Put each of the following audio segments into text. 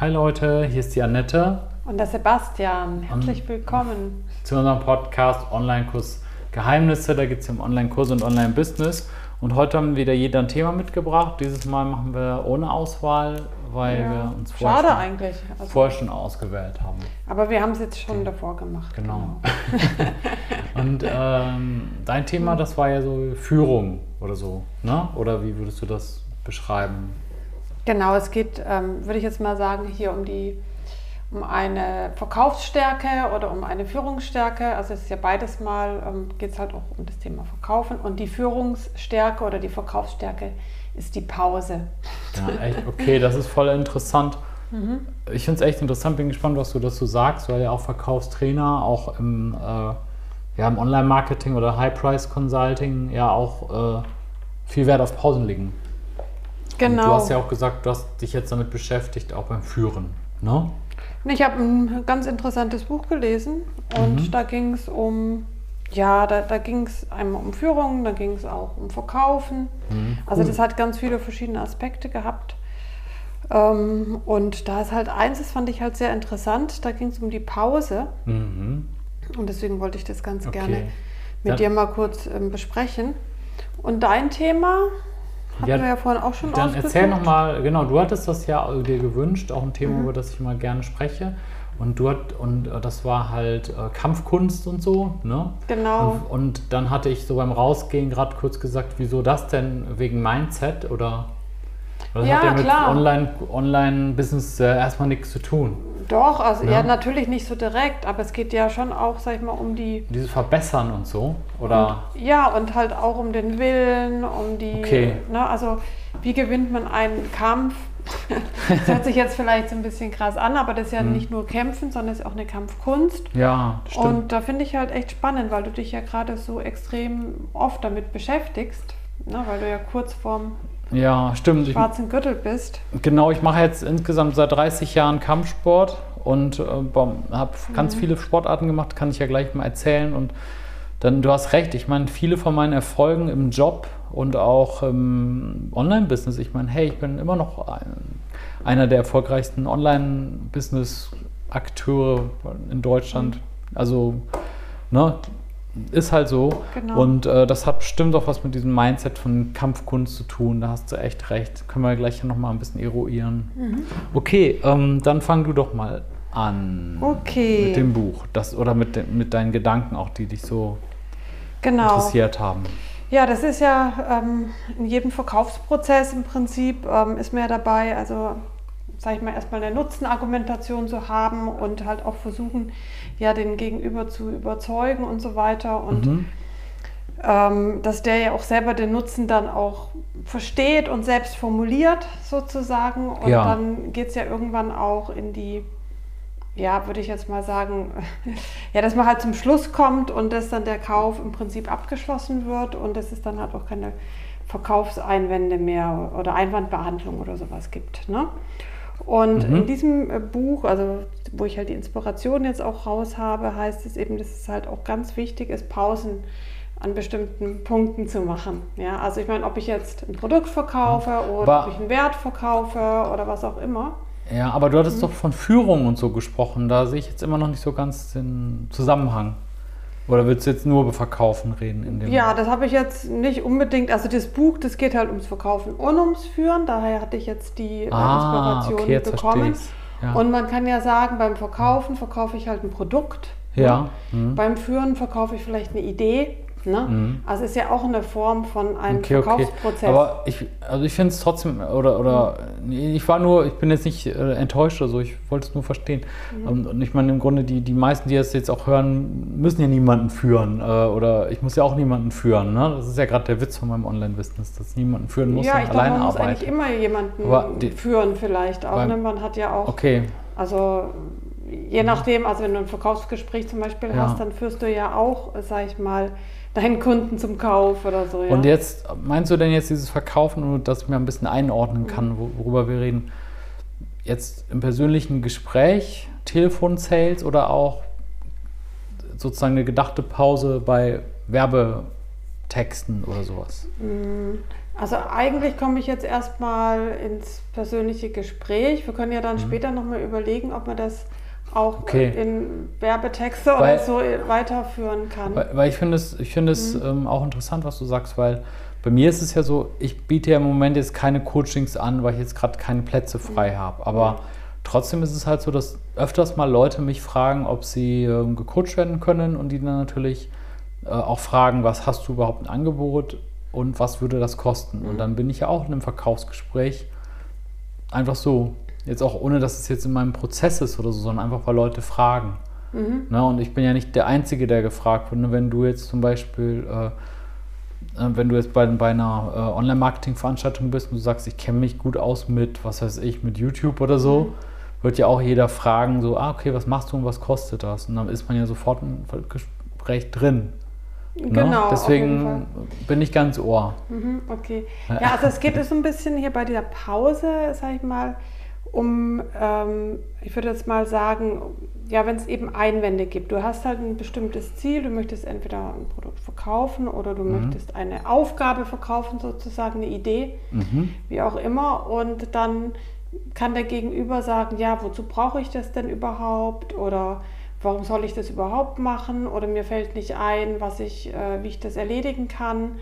Hi Leute, hier ist die Annette. Und der Sebastian. Herzlich Und willkommen. Zu unserem Podcast Online-Kurs Geheimnisse. Da geht es um Online-Kurse und Online-Business. Und heute haben wieder jeder ein Thema mitgebracht. Dieses Mal machen wir ohne Auswahl, weil Ja. wir uns vorher, Schade schon, eigentlich. Also, vorher schon ausgewählt haben. aber wir haben es jetzt schon davor gemacht. Genau. und ähm, dein Thema, das war ja so Führung oder so, ne? Oder wie würdest du das beschreiben? Genau, es geht, ähm, würde ich jetzt mal sagen, hier um die um eine Verkaufsstärke oder um eine Führungsstärke. Also es ist ja beides mal, ähm, geht es halt auch um das Thema Verkaufen. Und die Führungsstärke oder die Verkaufsstärke ist die Pause. Ja, echt, okay, das ist voll interessant. Ich finde es echt interessant, bin gespannt, was du dazu sagst, weil ja auch Verkaufstrainer auch im, äh, ja, im Online-Marketing oder High-Price-Consulting ja auch äh, viel Wert auf Pausen legen. Und Genau. du hast ja auch gesagt, du hast dich jetzt damit beschäftigt, auch beim Führen. Ne? Ich habe ein ganz interessantes Buch gelesen und Mhm. da ging es um, ja, da, da ging es einmal um Führung, da ging es auch um Verkaufen. Mhm, Also cool. das hat ganz viele verschiedene Aspekte gehabt. Ähm, und da ist halt eins, das fand ich halt sehr interessant, da ging es um die Pause Mhm. und deswegen wollte ich das ganz Okay. gerne mit Dann- dir mal kurz ähm, besprechen. Und dein Thema hatten Ja, wir ja vorhin auch schon Dann erzähl nochmal, genau, du hattest das ja dir gewünscht, auch ein Thema, Mhm. über das ich mal gerne spreche. Und du hat, und äh, das war halt äh, Kampfkunst und so, ne? Genau. Und, und dann hatte ich so beim Rausgehen gerade kurz gesagt, wieso das denn? Wegen Mindset oder? das Ja, hat ja mit klar. Online- Online-Business äh, erstmal nichts zu tun. Doch, also Ja. ja. natürlich nicht so direkt, aber es geht ja schon auch, sag ich mal, um die Dieses Verbessern und so. Oder? Ja, und halt auch um den Willen, um die, Okay. ne, also wie gewinnt man einen Kampf? das hört sich jetzt vielleicht so ein bisschen krass an, aber das ist ja Mhm. nicht nur Kämpfen, sondern es ist auch eine Kampfkunst. Ja, stimmt. Und da finde ich halt echt spannend, weil du dich ja gerade so extrem oft damit beschäftigst, ne, weil du ja kurz vorm ja, stimmt. Schwarzen Gürtel bist. Genau, ich mache jetzt insgesamt seit 30 Jahren Kampfsport und äh, habe ganz Mhm. viele Sportarten gemacht, kann ich ja gleich mal erzählen. Und dann, du hast recht, ich meine, viele von meinen Erfolgen im Job und auch im Online-Business, ich meine, hey, ich bin immer noch ein, einer der erfolgreichsten Online-Business-Akteure in Deutschland. Also, ne, ist halt so. Genau. Und äh, das hat bestimmt auch was mit diesem Mindset von Kampfkunst zu tun. Da hast du echt recht. Können wir gleich noch mal ein bisschen eruieren. Mhm. Okay, ähm, dann fang du doch mal an. Okay. Mit dem Buch. Das, oder mit, de, mit deinen Gedanken auch, die dich so Genau. interessiert haben. Ja, das ist ja ähm, in jedem Verkaufsprozess im Prinzip ähm, ist mir dabei, also sage ich mal, erstmal eine Nutzenargumentation zu haben und halt auch versuchen, ja, den Gegenüber zu überzeugen und so weiter. Und Mhm. ähm, dass der ja auch selber den Nutzen dann auch versteht und selbst formuliert sozusagen. Und Ja. dann geht es ja irgendwann auch in die, ja, würde ich jetzt mal sagen, ja, dass man halt zum Schluss kommt und dass dann der Kauf im Prinzip abgeschlossen wird und dass es dann halt auch keine Verkaufseinwände mehr oder Einwandbehandlung oder sowas gibt. Ne? Und Mhm. in diesem äh, Buch, also wo ich halt die Inspiration jetzt auch raus habe, heißt es eben, dass es halt auch ganz wichtig ist, Pausen an bestimmten Punkten zu machen. Ja, also ich meine, ob ich jetzt ein Produkt verkaufe oder Aber- ob ich einen Wert verkaufe oder was auch immer. Ja, aber du hattest Mhm. doch von Führung und so gesprochen. Da sehe ich jetzt immer noch nicht so ganz den Zusammenhang. Oder willst du jetzt nur über Verkaufen reden in dem Ja, das habe ich jetzt nicht unbedingt. Also das Buch, das geht halt ums Verkaufen und ums Führen. Daher hatte ich jetzt die äh, Ah, Inspiration okay, jetzt bekommen. Ja. Und man kann ja sagen, beim Verkaufen verkaufe ich halt ein Produkt. Ja. Mhm. Beim Führen verkaufe ich vielleicht eine Idee. Ne? Mhm. Also ist ja auch eine Form von einem Okay, okay. Verkaufsprozess. Aber ich, also ich finde es trotzdem, oder, oder nee, ich war nur, ich bin jetzt nicht äh, enttäuscht oder so, ich wollte es nur verstehen. Mhm. Und, und ich meine, im Grunde, die, die meisten, die das jetzt auch hören, müssen ja niemanden führen. Äh, oder ich muss ja auch niemanden führen. Ne? Das ist ja gerade der Witz von meinem Online-Business, dass niemanden führen muss, ja, ich glaube, alleine man muss arbeiten. eigentlich immer jemanden Aber führen vielleicht auch. Ne? Man hat ja auch, Okay, also je nachdem, also wenn du ein Verkaufsgespräch zum Beispiel Ja. hast, dann führst du ja auch, sag ich mal, deinen Kunden zum Kauf oder so. Ja? Und jetzt, meinst du denn jetzt dieses Verkaufen, nur dass ich mir ein bisschen einordnen kann, wo- worüber wir reden? Jetzt im persönlichen Gespräch, Telefon-Sales oder auch sozusagen eine gedachte Pause bei Werbetexten oder sowas? Mm, Also eigentlich komme ich jetzt erstmal ins persönliche Gespräch. Wir können ja dann mhm. später nochmal überlegen, ob man das auch okay. in Werbetexte weil, oder so weiterführen kann. Weil, weil ich finde es, ich find es mhm. ähm, auch interessant, was du sagst, weil bei mir ist es ja so, ich biete ja im Moment jetzt keine Coachings an, weil ich jetzt gerade keine Plätze frei mhm. habe. Aber trotzdem ist es halt so, dass öfters mal Leute mich fragen, ob sie ähm, gecoacht werden können und die dann natürlich äh, auch fragen, was hast du überhaupt ein Angebot und was würde das kosten? Mhm. Und dann bin ich ja auch in einem Verkaufsgespräch einfach so, jetzt auch ohne, dass es jetzt in meinem Prozess ist oder so, sondern einfach, weil Leute fragen. Mhm. Ne? Und ich bin ja nicht der Einzige, der gefragt wird. Ne? Wenn du jetzt zum Beispiel, äh, äh, wenn du jetzt bei, bei einer äh, Online-Marketing-Veranstaltung bist und du sagst, ich kenne mich gut aus mit, was weiß ich, mit YouTube oder so, mhm. wird ja auch jeder fragen, so, ah, okay, was machst du und was kostet das? Und dann ist man ja sofort im Gespräch drin. Ne? Genau. Ne? Deswegen bin ich ganz ohr. Mhm, okay. Ja, also es geht so ein bisschen hier bei dieser Pause, sag ich mal, um, ähm, ich würde jetzt mal sagen, ja, wenn es eben Einwände gibt. Du hast halt ein bestimmtes Ziel, du möchtest entweder ein Produkt verkaufen oder du mhm. möchtest eine Aufgabe verkaufen, sozusagen eine Idee, mhm. wie auch immer. Und dann kann der Gegenüber sagen, ja, wozu brauche ich das denn überhaupt? Oder warum soll ich das überhaupt machen? Oder mir fällt nicht ein, was ich, äh, wie ich das erledigen kann.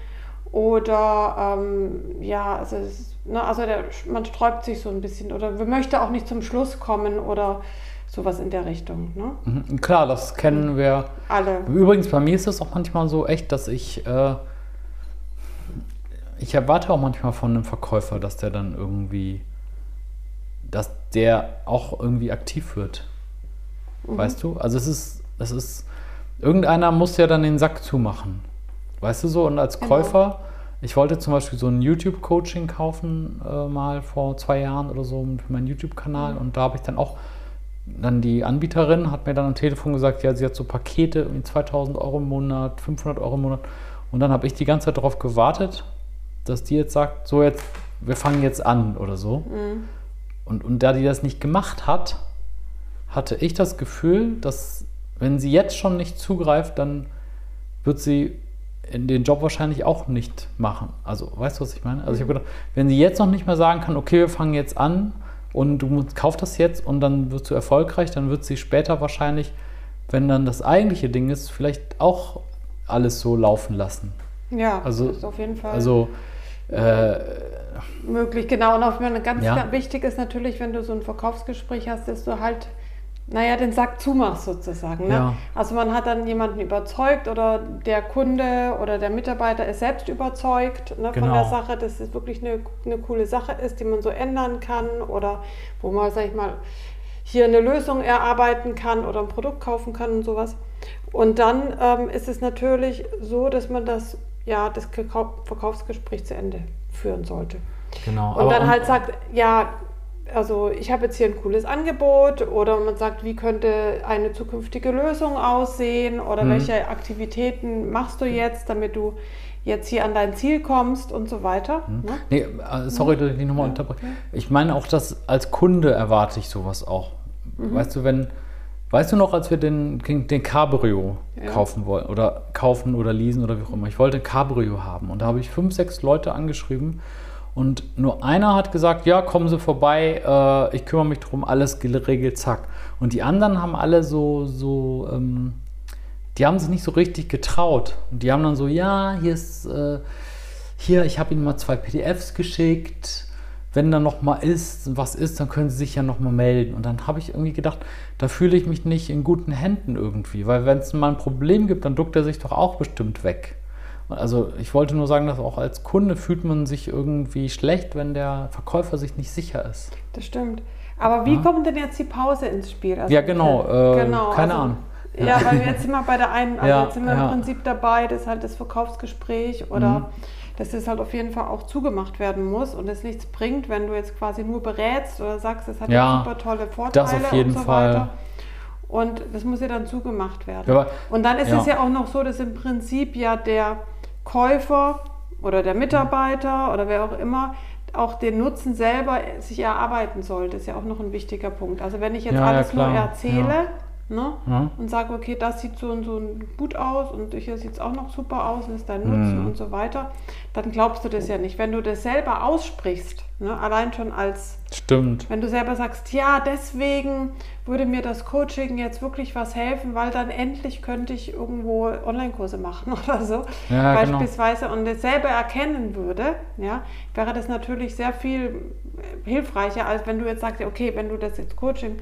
Oder ähm, ja, also, es, ne, also der, man sträubt sich so ein bisschen oder möchte auch nicht zum Schluss kommen oder sowas in der Richtung. Ne? Mhm, klar, das kennen wir alle. Übrigens, bei mir ist es auch manchmal so echt, dass ich, äh, ich erwarte auch manchmal von einem Verkäufer, dass der dann irgendwie, dass der auch irgendwie aktiv wird. Mhm. Weißt du? Also es ist, es ist, irgendeiner muss ja dann den Sack zumachen. Weißt du so? Und als genau. Käufer, ich wollte zum Beispiel so ein YouTube-Coaching kaufen, äh, mal vor zwei Jahren oder so für meinen YouTube-Kanal. Mhm. Und da habe ich dann auch, dann die Anbieterin hat mir dann am Telefon gesagt, ja, sie hat so Pakete, irgendwie 2000 Euro im Monat, 500 Euro im Monat. Und dann habe ich die ganze Zeit darauf gewartet, dass die jetzt sagt, so jetzt, wir fangen jetzt an oder so. Mhm. Und, und da die das nicht gemacht hat, hatte ich das Gefühl, dass wenn sie jetzt schon nicht zugreift, dann wird sie in den Job wahrscheinlich auch nicht machen. Also, weißt du, was ich meine? Also, ich habe gedacht, wenn sie jetzt noch nicht mehr sagen kann, okay, wir fangen jetzt an und du kaufst das jetzt und dann wirst du erfolgreich, dann wird sie später wahrscheinlich, wenn dann das eigentliche Ding ist, vielleicht auch alles so laufen lassen. Ja, also, ist auf jeden Fall. Also, äh, möglich, genau. Und auch ganz ja. wichtig ist natürlich, wenn du so ein Verkaufsgespräch hast, dass du halt naja, den Sack zumachst sozusagen. Ne? Ja. Also man hat dann jemanden überzeugt oder der Kunde oder der Mitarbeiter ist selbst überzeugt ne, genau. von der Sache, dass es wirklich eine, eine coole Sache ist, die man so ändern kann oder wo man, sag ich mal, hier eine Lösung erarbeiten kann oder ein Produkt kaufen kann und sowas. Und dann ähm, ist es natürlich so, dass man das, ja, das Verkaufsgespräch zu Ende führen sollte. Genau. Und dann halt sagt, ja, also ich habe jetzt hier ein cooles Angebot oder man sagt, wie könnte eine zukünftige Lösung aussehen oder mhm. welche Aktivitäten machst du jetzt, damit du jetzt hier an dein Ziel kommst und so weiter. Mhm. Ne? Nee, äh, sorry, dass ich dich nochmal unterbreche. Ich meine auch, dass als Kunde erwarte ich sowas auch. Mhm. Weißt du, wenn, weißt du noch, als wir den, den Cabrio ja. kaufen wollten oder kaufen oder leasen oder wie auch immer, ich wollte ein Cabrio haben und da habe ich fünf, sechs Leute angeschrieben und nur einer hat gesagt, ja, kommen Sie vorbei, äh, ich kümmere mich darum, alles geregelt, zack. Und die anderen haben alle so, so, ähm, die haben sich nicht so richtig getraut. Und die haben dann so, ja, hier ist, äh, hier, ich habe Ihnen mal zwei PDFs geschickt. Wenn da noch mal ist, was ist, dann können Sie sich ja noch mal melden. Und dann habe ich irgendwie gedacht, da fühle ich mich nicht in guten Händen irgendwie. Weil wenn es mal ein Problem gibt, dann duckt er sich doch auch bestimmt weg. Also ich wollte nur sagen, dass auch als Kunde fühlt man sich irgendwie schlecht, wenn der Verkäufer sich nicht sicher ist. Das stimmt. Aber wie ja. kommt denn jetzt die Pause ins Spiel? Also ja, genau. Äh, genau keine also, Ahnung. Ja, ja, weil wir jetzt wir bei der einen, also ja, jetzt sind wir im Prinzip dabei, das ist halt das Verkaufsgespräch oder mhm. dass das halt auf jeden Fall auch zugemacht werden muss und es nichts bringt, wenn du jetzt quasi nur berätst oder sagst, es hat ja, super tolle Vorteile das auf jeden und so Fall. weiter. Und das muss ja dann zugemacht werden. Und dann ist es ja auch noch so, dass im Prinzip ja der Käufer oder der Mitarbeiter oder wer auch immer auch den Nutzen selber sich erarbeiten soll. Das ist ja auch noch ein wichtiger Punkt. Also wenn ich jetzt ja, alles ja, nur erzähle, ne? Und sage, okay, das sieht so und so gut aus und hier sieht es auch noch super aus und ist dein Nutzen Mhm. und so weiter, dann glaubst du das ja nicht. Wenn du das selber aussprichst, ne? allein schon als Stimmt. wenn du selber sagst, ja, deswegen würde mir das Coaching jetzt wirklich was helfen, weil dann endlich könnte ich irgendwo Online-Kurse machen oder so, Ja, genau. beispielsweise, und das selber erkennen würde, ja, wäre das natürlich sehr viel äh, hilfreicher, als wenn du jetzt sagst, okay, wenn du das jetzt Coaching,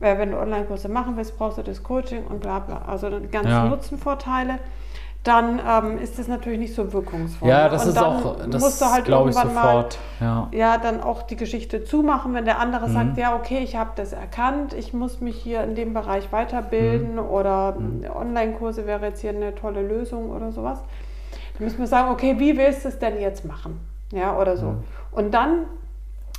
äh, wenn du Online-Kurse machen willst, brauchst du das Coaching und bla bla, also die ganzen Ja. Nutzenvorteile. Dann ähm, ist das natürlich nicht so wirkungsvoll. Ja, das und ist auch, musst das du halt glaube ich irgendwann mal sofort. Ja. ja, dann auch die Geschichte zumachen, wenn der andere Mhm. sagt, ja, okay, ich habe das erkannt, ich muss mich hier in dem Bereich weiterbilden Mhm. oder Online-Kurse wäre jetzt hier eine tolle Lösung oder sowas. Dann müssen wir sagen, okay, wie willst du es denn jetzt machen? Ja, oder so. Mhm. Und dann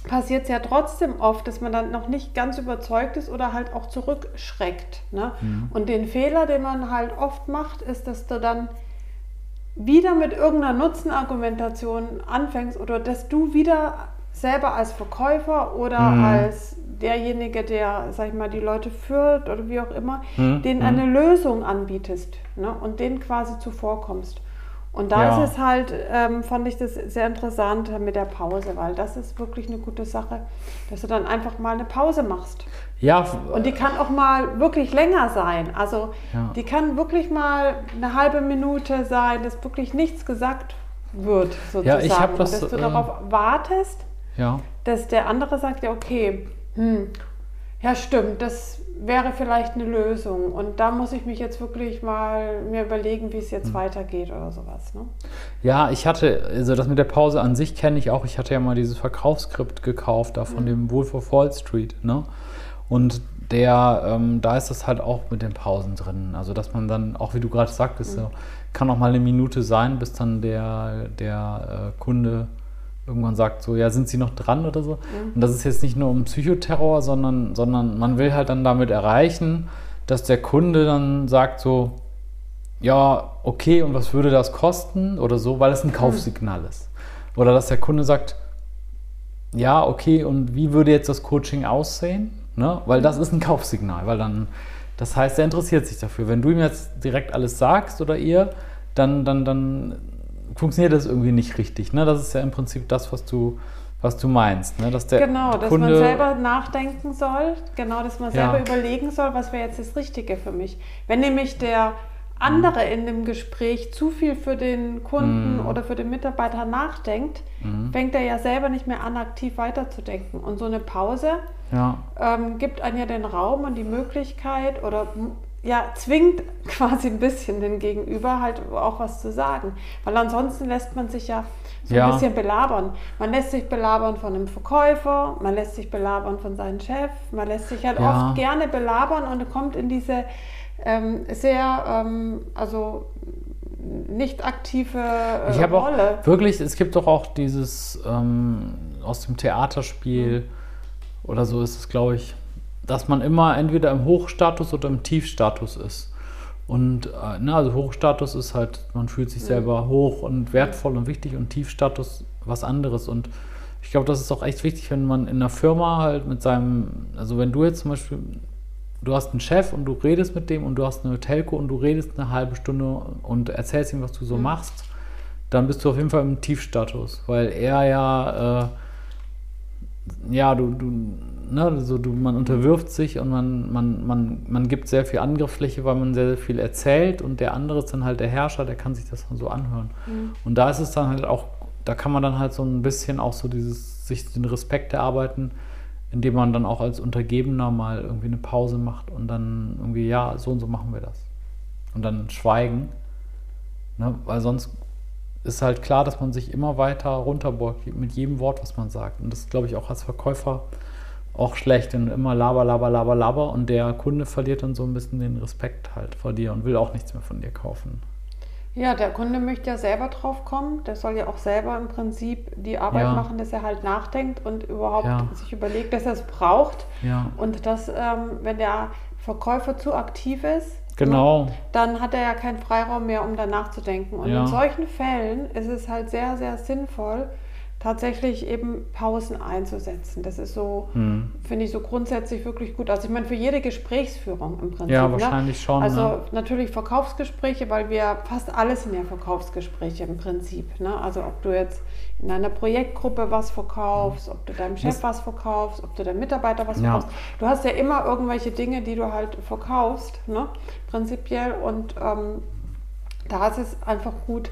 passiert es ja trotzdem oft, dass man dann noch nicht ganz überzeugt ist oder halt auch zurückschreckt. Ne? Mhm. Und den Fehler, den man halt oft macht, ist, dass du dann wieder mit irgendeiner Nutzenargumentation anfängst oder dass du wieder selber als Verkäufer oder Mhm. als derjenige, der, sag ich mal, die Leute führt oder wie auch immer, Mhm. denen Mhm. eine Lösung anbietest ne? und denen quasi zuvorkommst. Und da Ja. ist es halt, ähm, fand ich das sehr interessant mit der Pause, weil das ist wirklich eine gute Sache, dass du dann einfach mal eine Pause machst. Ja, Und die kann auch mal wirklich länger sein. Also Ja. die kann wirklich mal eine halbe Minute sein, dass wirklich nichts gesagt wird, sozusagen. ich hab das, Und dass du äh, darauf wartest, ja. dass der andere sagt, ja, okay, hm, ja stimmt, das wäre vielleicht eine Lösung. Und da muss ich mich jetzt wirklich mal mir überlegen, wie es jetzt weitergeht oder sowas. Ne? Ja, ich hatte, also das mit der Pause an sich kenne ich auch. Ich hatte ja mal dieses Verkaufsskript gekauft, da von dem Wolf of Wall Street, ne? Und der, ähm, da ist das halt auch mit den Pausen drin. Also dass man dann, auch wie du gerade sagtest, so, kann auch mal eine Minute sein, bis dann der, der äh, Kunde irgendwann sagt, so, ja, sind Sie noch dran oder so. Und das ist jetzt nicht nur um Psychoterror, sondern, sondern man will halt dann damit erreichen, dass der Kunde dann sagt so, ja, okay, und was würde das kosten oder so, weil es ein Kaufsignal ist. Oder dass der Kunde sagt, ja, okay, und wie würde jetzt das Coaching aussehen? Ne? Weil das ist ein Kaufsignal, weil dann, das heißt, er interessiert sich dafür. Wenn du ihm jetzt direkt alles sagst oder ihr, dann, dann, dann funktioniert das irgendwie nicht richtig. Ne? Das ist ja im Prinzip das, was du, was du meinst. Ne? Dass der Genau, dass Kunde, man selber nachdenken soll, genau, dass man Ja. selber überlegen soll, was wäre jetzt das Richtige für mich. Wenn nämlich der andere in dem Gespräch zu viel für den Kunden Mhm. oder für den Mitarbeiter nachdenkt, Mhm. fängt er ja selber nicht mehr an, aktiv weiterzudenken. Und so eine Pause Ja, ähm, gibt einem ja den Raum und die Möglichkeit oder ja, zwingt quasi ein bisschen den Gegenüber halt auch was zu sagen. Weil ansonsten lässt man sich ja so Ja. ein bisschen belabern. Man lässt sich belabern von einem Verkäufer, man lässt sich belabern von seinem Chef, man lässt sich halt Ja. oft gerne belabern und kommt in diese ähm, sehr, ähm, also nicht aktive äh, Ich habe auch Rolle. wirklich, es gibt doch auch dieses ähm, aus dem Theaterspiel oder so ist es, glaube ich, dass man immer entweder im Hochstatus oder im Tiefstatus ist. Und äh, ne, also Hochstatus ist halt, man fühlt sich selber hoch und wertvoll und wichtig und Tiefstatus was anderes. Und ich glaube, das ist auch echt wichtig, wenn man in einer Firma halt mit seinem, also wenn du jetzt zum Beispiel, du hast einen Chef und du redest mit dem und du hast eine Telco und du redest eine halbe Stunde und erzählst ihm, was du so machst, dann bist du auf jeden Fall im Tiefstatus, weil er ja, äh, ja, du, du, ne, so du, man unterwirft sich und man, man, man, man gibt sehr viel Angriffsfläche, weil man sehr, sehr viel erzählt und der andere ist dann halt der Herrscher, der kann sich das dann so anhören. Und da ist es dann halt auch, da kann man dann halt so ein bisschen auch so dieses, sich den Respekt erarbeiten, indem man dann auch als Untergebener mal irgendwie eine Pause macht und dann irgendwie, ja, so und so machen wir das. Und dann schweigen. Ne? Weil sonst ist halt klar, dass man sich immer weiter runterbeugt mit jedem Wort, was man sagt. Und das glaube ich, auch als Verkäufer auch schlecht, denn immer laber, laber, laber, laber und der Kunde verliert dann so ein bisschen den Respekt halt vor dir und will auch nichts mehr von dir kaufen. Ja, der Kunde möchte ja selber drauf kommen. Der soll ja auch selber im Prinzip die Arbeit Ja. machen, dass er halt nachdenkt und überhaupt Ja. sich überlegt, dass er es braucht. Ja, Und dass, ähm, wenn der Verkäufer zu aktiv ist, genau. ne, dann hat er ja keinen Freiraum mehr, um danach zu denken. Und Ja. in solchen Fällen ist es halt sehr, sehr sinnvoll, tatsächlich eben Pausen einzusetzen. Das ist so, hm. finde ich so grundsätzlich wirklich gut. Also ich meine, für jede Gesprächsführung im Prinzip. Ja, ne? wahrscheinlich ne? schon. Also ne? natürlich Verkaufsgespräche, weil wir fast alles sind ja Verkaufsgespräche im Prinzip. Ne? Also ob du jetzt in einer Projektgruppe was verkaufst, ob du deinem Chef das was verkaufst, ob du deinem Mitarbeiter was ja. verkaufst. Du hast ja immer irgendwelche Dinge, die du halt verkaufst, ne? prinzipiell. Und ähm, da ist es einfach gut,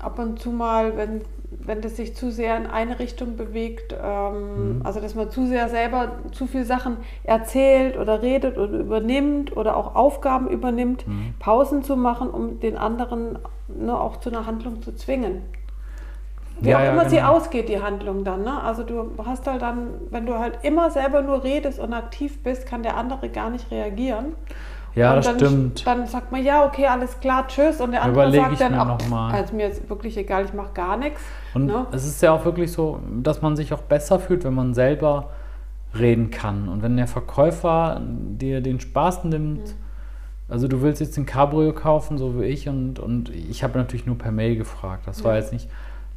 ab und zu mal, wenn wenn das sich zu sehr in eine Richtung bewegt, ähm, mhm. also dass man zu sehr selber zu viele Sachen erzählt oder redet oder übernimmt oder auch Aufgaben übernimmt, mhm. Pausen zu machen, um den anderen ne, auch zu einer Handlung zu zwingen. Wie ja, auch immer ja, genau. sie ausgeht, die Handlung dann. Ne? Also du hast halt dann, wenn du halt immer selber nur redest und aktiv bist, kann der andere gar nicht reagieren. Ja, und das dann, stimmt. Dann sagt man, ja, okay, alles klar, tschüss. Und der andere Überlege sagt dann, auch, also mir ist wirklich egal, ich mache gar nichts. Und ne? es ist ja auch wirklich so, dass man sich auch besser fühlt, wenn man selber reden kann. Und wenn der Verkäufer dir den Spaß nimmt, mhm. also du willst jetzt ein Cabrio kaufen, so wie ich, und, und ich habe natürlich nur per Mail gefragt. Das ja. war jetzt nicht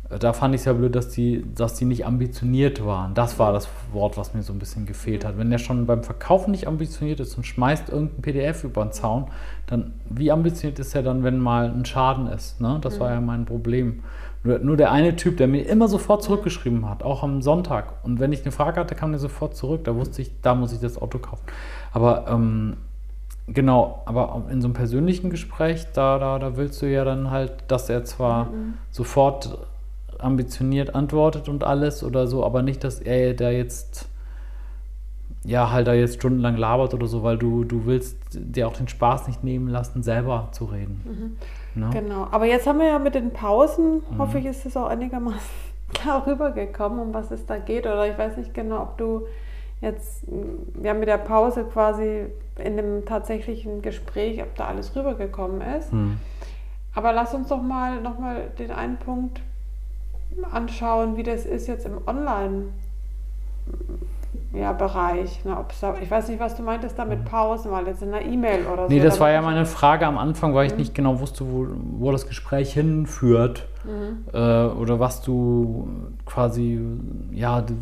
da fand ich es ja blöd, dass die, dass die nicht ambitioniert waren. Das war das Wort, was mir so ein bisschen gefehlt hat. Wenn der schon beim Verkaufen nicht ambitioniert ist und schmeißt irgendein PDF über den Zaun, dann wie ambitioniert ist er dann, wenn mal ein Schaden ist? Ne? Das war ja mein Problem. Nur, nur, der eine Typ, der mir immer sofort zurückgeschrieben hat, auch am Sonntag. Und wenn ich eine Frage hatte, kam der sofort zurück. Da wusste ich, da muss ich das Auto kaufen. Aber ähm, Genau, aber in so einem persönlichen Gespräch, da, da, da willst du ja dann halt, dass er zwar mhm. sofort ambitioniert antwortet und alles oder so, aber nicht, dass er da jetzt ja halt da jetzt stundenlang labert oder so, weil du, du willst dir auch den Spaß nicht nehmen lassen, selber zu reden. Mhm. Ne? Genau, aber jetzt haben wir ja mit den Pausen, mhm. hoffe ich, ist es auch einigermaßen klar rübergekommen, um was es da geht. Oder ich weiß nicht genau, ob du jetzt, wir haben mit der Pause quasi in dem tatsächlichen Gespräch, ob da alles rübergekommen ist. Mhm. Aber lass uns doch mal nochmal den einen Punkt anschauen, wie das ist jetzt im Online. Ja, Bereich. Ne, da, ich weiß nicht, was du meintest da mit Pausen, weil jetzt in einer E-Mail oder so. Nee, das war ja meine Frage am Anfang, weil ich mhm. nicht genau wusste, wo, wo das Gespräch hinführt. Mhm. Äh, oder was du quasi, ja, du,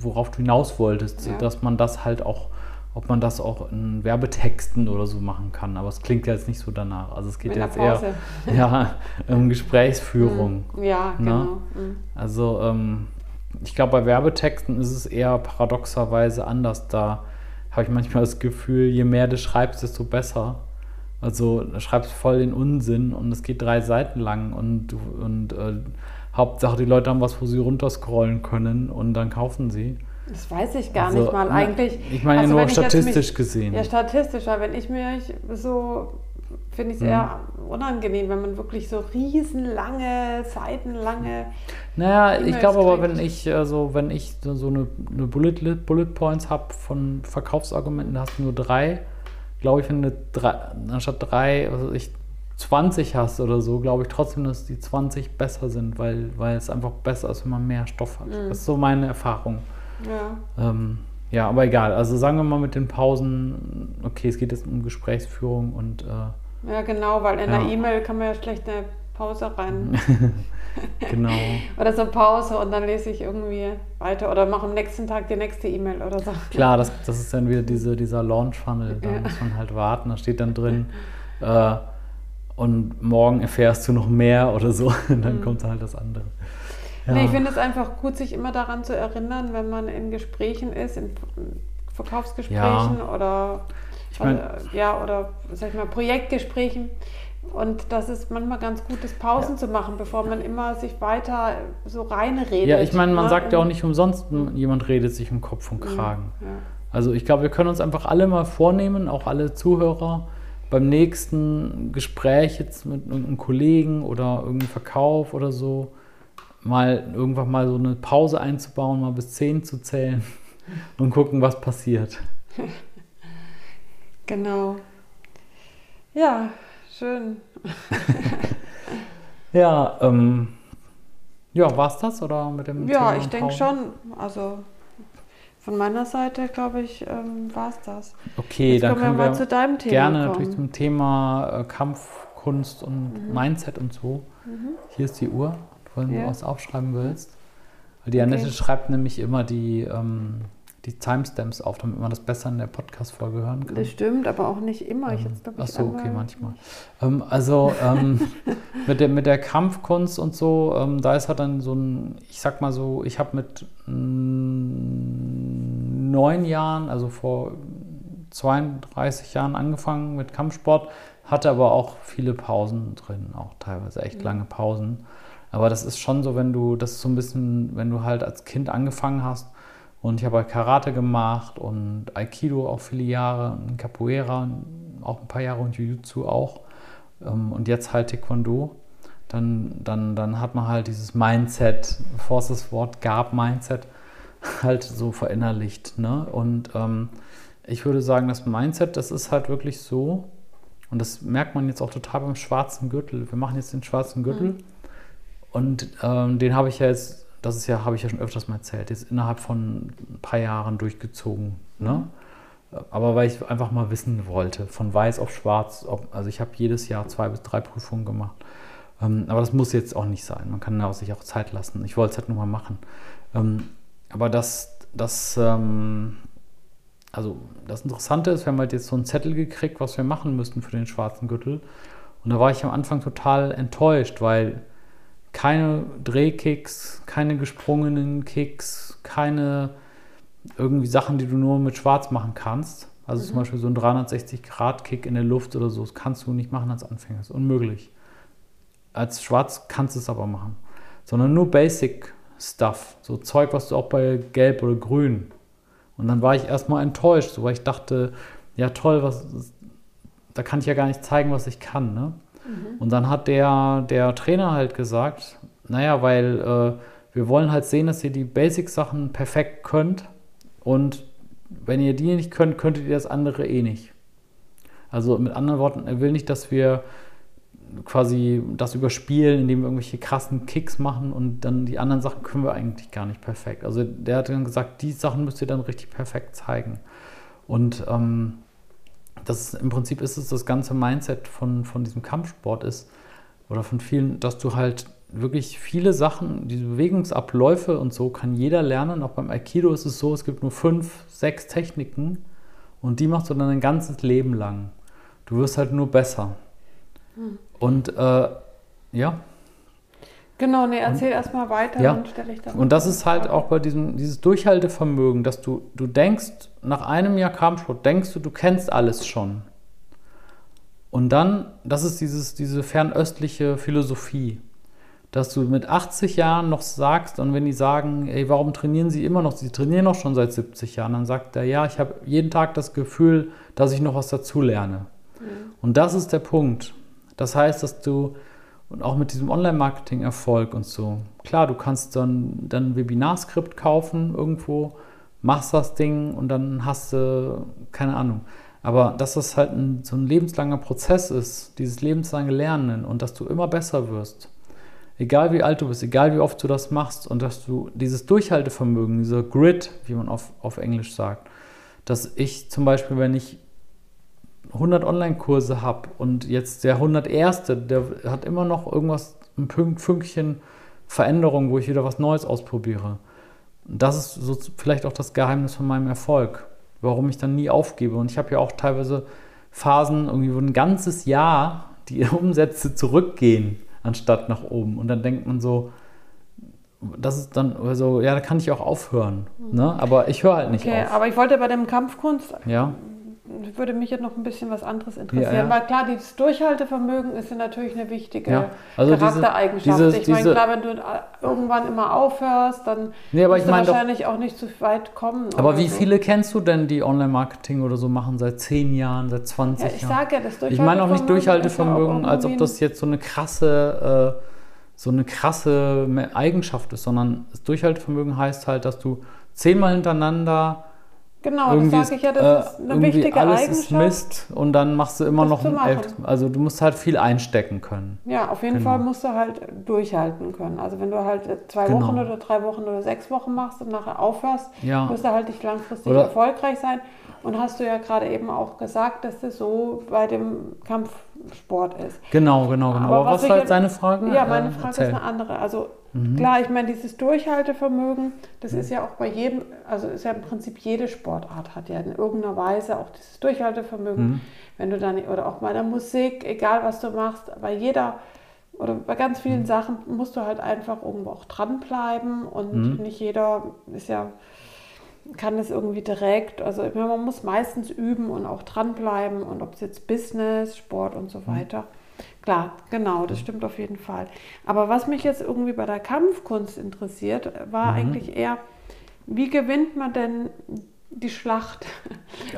worauf du hinaus wolltest, ja. dass man das halt auch ob man das auch in Werbetexten oder so machen kann. Aber es klingt ja jetzt nicht so danach. Also es geht jetzt eher ja, um Gesprächsführung. Mhm. Ja, ne? genau. Mhm. Also ähm, ich glaube, bei Werbetexten ist es eher paradoxerweise anders. Da habe ich manchmal das Gefühl, je mehr du schreibst, desto besser. Also da schreibst du voll den Unsinn und es geht drei Seiten lang und, und äh, Hauptsache die Leute haben was, wo sie runterscrollen können und dann kaufen sie. Das weiß ich gar also, nicht mal. Eigentlich. Ich meine also, nur statistisch mich, gesehen. Ja, statistisch, aber wenn ich mir so finde ich es mhm. eher unangenehm, wenn man wirklich so riesenlange, seitenlange. Naja, e ich glaube aber, wenn ich, also, wenn ich so eine, eine Bullet, Bullet Points habe von Verkaufsargumenten, da hast du nur drei. Glaube ich, wenn du drei, anstatt drei, also ich 20 hast oder so, glaube ich trotzdem, dass die 20 besser sind, weil, weil es einfach besser ist, wenn man mehr Stoff hat. Mhm. Das ist so meine Erfahrung. Ja. Ähm, ja, aber egal. Also sagen wir mal mit den Pausen, okay, es geht jetzt um Gesprächsführung und. Äh, ja, genau, weil in ja. der E-Mail kann man ja schlecht eine Pause rein. genau. oder so Pause und dann lese ich irgendwie weiter oder mache am nächsten Tag die nächste E-Mail oder so. Klar, das, das ist dann wieder diese, dieser Launch-Funnel. Da ja. muss man halt warten. Da steht dann drin, äh, und morgen erfährst du noch mehr oder so. Und dann mhm. kommt halt das andere. Ja. Nee, ich finde es einfach gut, sich immer daran zu erinnern, wenn man in Gesprächen ist, in Verkaufsgesprächen ja. oder, ich mein, oder, ja, oder sag ich mal, Projektgesprächen. Und das ist manchmal ganz gut, das Pausen ja. zu machen, bevor man immer sich weiter so reinredet. Ja, ich meine, man ne? sagt ja auch nicht umsonst, jemand redet sich im Kopf und Kragen. Ja. Also ich glaube, wir können uns einfach alle mal vornehmen, auch alle Zuhörer, beim nächsten Gespräch jetzt mit einem Kollegen oder irgendeinem Verkauf oder so, mal irgendwann mal so eine Pause einzubauen, mal bis zehn zu zählen und gucken, was passiert. Genau. Ja, schön. ja, ähm, ja, war es das oder mit dem Ja, Thema ich denke schon. Also von meiner Seite, glaube ich, ähm, war es das. Okay, Jetzt dann können wir, wir zu deinem Thema gerne kommen. natürlich zum Thema äh, Kampfkunst und mhm. Mindset und so. Mhm. Hier ist die Uhr wenn ja. du was aufschreiben willst. Die Annette okay. schreibt nämlich immer die, ähm, die Timestamps auf, damit man das besser in der Podcast-Folge hören kann. Das stimmt, aber auch nicht immer. Ich ähm, ach so, okay, manchmal. Ähm, also ähm, mit, der, mit der Kampfkunst und so, ähm, da ist halt dann so ein, ich sag mal so, ich habe mit mm, neun Jahren, also vor 32 Jahren angefangen mit Kampfsport, hatte aber auch viele Pausen drin, auch teilweise echt mhm. lange Pausen. Aber das ist schon so, wenn du das so ein bisschen, wenn du halt als Kind angefangen hast und ich habe halt Karate gemacht und Aikido auch viele Jahre, und Capoeira auch ein paar Jahre und Jiu-Jitsu auch ähm, und jetzt halt Taekwondo, dann, dann, dann hat man halt dieses Mindset, bevor es das Wort gab, Mindset, halt so verinnerlicht. Ne? Und ähm, ich würde sagen, das Mindset, das ist halt wirklich so, und das merkt man jetzt auch total beim schwarzen Gürtel. Wir machen jetzt den schwarzen Gürtel. Mhm. Und ähm, den habe ich ja jetzt, das ist ja, habe ich ja schon öfters mal erzählt, jetzt innerhalb von ein paar Jahren durchgezogen. Ne? Aber weil ich einfach mal wissen wollte, von weiß auf schwarz. Ob, also ich habe jedes Jahr zwei bis drei Prüfungen gemacht. Ähm, aber das muss jetzt auch nicht sein. Man kann sich auch Zeit lassen. Ich wollte es halt nur mal machen. Ähm, aber das, das, ähm, also das Interessante ist, wir haben halt jetzt so einen Zettel gekriegt, was wir machen müssten für den schwarzen Gürtel. Und da war ich am Anfang total enttäuscht, weil keine Drehkicks, keine gesprungenen Kicks, keine irgendwie Sachen, die du nur mit Schwarz machen kannst. Also mhm. zum Beispiel so ein 360-Grad-Kick in der Luft oder so, das kannst du nicht machen als Anfänger. Das ist unmöglich. Als Schwarz kannst du es aber machen. Sondern nur Basic Stuff. So Zeug, was du auch bei Gelb oder Grün und dann war ich erstmal enttäuscht, so, weil ich dachte, ja toll, was, da kann ich ja gar nicht zeigen, was ich kann. Ne? Mhm. Und dann hat der, der Trainer halt gesagt, naja, weil äh, wir wollen halt sehen, dass ihr die Basic-Sachen perfekt könnt und wenn ihr die nicht könnt, könntet ihr das andere eh nicht. Also mit anderen Worten, er will nicht, dass wir quasi das überspielen, indem wir irgendwelche krassen Kicks machen und dann die anderen Sachen können wir eigentlich gar nicht perfekt. Also der hat dann gesagt, die Sachen müsst ihr dann richtig perfekt zeigen. Und ähm, das im Prinzip ist es das ganze Mindset von, von diesem Kampfsport ist, oder von vielen, dass du halt wirklich viele Sachen, diese Bewegungsabläufe und so kann jeder lernen. Auch beim Aikido ist es so, es gibt nur fünf, sechs Techniken und die machst du dann ein ganzes Leben lang. Du wirst halt nur besser. Hm. Und äh, ja. Genau, nee, erzähl erstmal weiter, ja. dann stelle ich dann. Und das ist halt auch bei diesem dieses Durchhaltevermögen, dass du, du denkst, nach einem Jahr Kampfsport, denkst du, du kennst alles schon. Und dann, das ist dieses, diese fernöstliche Philosophie, dass du mit 80 Jahren noch sagst, und wenn die sagen, ey, warum trainieren sie immer noch? Sie trainieren noch schon seit 70 Jahren. Dann sagt er, ja, ich habe jeden Tag das Gefühl, dass ich noch was dazulerne. Mhm. Und das ist der Punkt. Das heißt, dass du, und auch mit diesem Online-Marketing-Erfolg und so, klar, du kannst dann, dann ein Webinarskript kaufen irgendwo, machst das Ding und dann hast du, keine Ahnung. Aber dass das halt ein, so ein lebenslanger Prozess ist, dieses lebenslange Lernen und dass du immer besser wirst, egal wie alt du bist, egal wie oft du das machst und dass du dieses Durchhaltevermögen, dieser Grit, wie man auf, auf Englisch sagt, dass ich zum Beispiel, wenn ich 100 Online-Kurse habe und jetzt der 101. der hat immer noch irgendwas, ein Fünkchen Veränderung, wo ich wieder was Neues ausprobiere. Das ist so vielleicht auch das Geheimnis von meinem Erfolg, warum ich dann nie aufgebe. Und ich habe ja auch teilweise Phasen, irgendwie wo ein ganzes Jahr die Umsätze zurückgehen, anstatt nach oben. Und dann denkt man so, das ist dann so, also, ja, da kann ich auch aufhören. Ne? Aber ich höre halt nicht okay, auf. Aber ich wollte bei dem Kampfkunst ja würde mich jetzt noch ein bisschen was anderes interessieren. Ja, ja. Weil klar, dieses Durchhaltevermögen ist ja natürlich eine wichtige ja. also Charaktereigenschaft. Diese, ich meine, klar, wenn du irgendwann immer aufhörst, dann nee, wirst du wahrscheinlich doch, auch nicht zu weit kommen. Aber wie so. viele kennst du denn, die Online-Marketing oder so machen seit 10 Jahren, seit 20 ja, ich Jahren? Ich sage ja, das Durchhaltevermögen. Ich meine auch nicht Durchhaltevermögen, als ob das jetzt so eine krasse... Äh, so eine krasse Eigenschaft ist, sondern das Durchhaltevermögen heißt halt, dass du zehnmal hintereinander Genau, irgendwie das sage ich ja, das ist eine wichtige alles Eigenschaft. Ist Mist und dann machst du immer noch ein Also du musst halt viel einstecken können. Ja, auf jeden genau. Fall musst du halt durchhalten können. Also wenn du halt zwei genau. Wochen oder drei Wochen oder sechs Wochen machst und nachher aufhörst, ja. wirst du halt nicht langfristig oder erfolgreich sein. Und hast du ja gerade eben auch gesagt, dass das so bei dem Kampfsport ist. Genau, genau, genau. Aber, Aber was, was halt seine Frage? Ja, meine Frage äh, ist eine andere. Also Mhm. Klar, ich meine, dieses Durchhaltevermögen, das mhm. ist ja auch bei jedem, also ist ja im Prinzip jede Sportart hat ja in irgendeiner Weise auch dieses Durchhaltevermögen. Mhm. Wenn du dann, oder auch bei der Musik, egal was du machst, bei jeder oder bei ganz vielen mhm. Sachen musst du halt einfach irgendwo auch dranbleiben und mhm. nicht jeder ist ja, kann es irgendwie direkt, also man muss meistens üben und auch dranbleiben und ob es jetzt Business, Sport und so mhm. Klar, genau, das stimmt auf jeden Fall. Aber was mich jetzt irgendwie bei der Kampfkunst interessiert, war mhm. eigentlich eher, wie gewinnt man denn die Schlacht?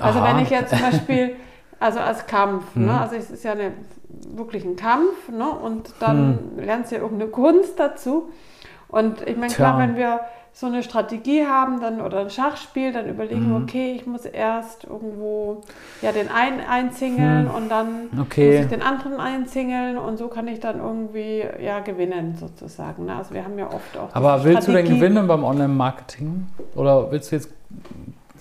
Also Aha. wenn ich jetzt zum Beispiel, also als Kampf, ne? mhm. ne? also es ist ja eine, wirklich ein Kampf, ne? und dann mhm. lernst du ja irgendeine Kunst dazu. Und ich meine, klar, wenn wir so eine Strategie haben dann oder ein Schachspiel, dann überlegen mhm. okay, ich muss erst irgendwo ja, den einen einzingeln hm. und dann okay. muss ich den anderen einzingeln und so kann ich dann irgendwie ja, gewinnen sozusagen. Ne? Also wir haben ja oft auch. Aber willst Strategie. du denn gewinnen beim Online-Marketing? Oder willst du jetzt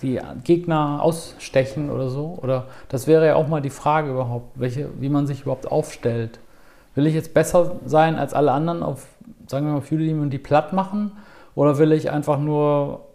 die Gegner ausstechen oder so? Oder das wäre ja auch mal die Frage überhaupt, welche, wie man sich überhaupt aufstellt. Will ich jetzt besser sein als alle anderen auf, sagen wir mal, und die platt machen? Oder will ich einfach nur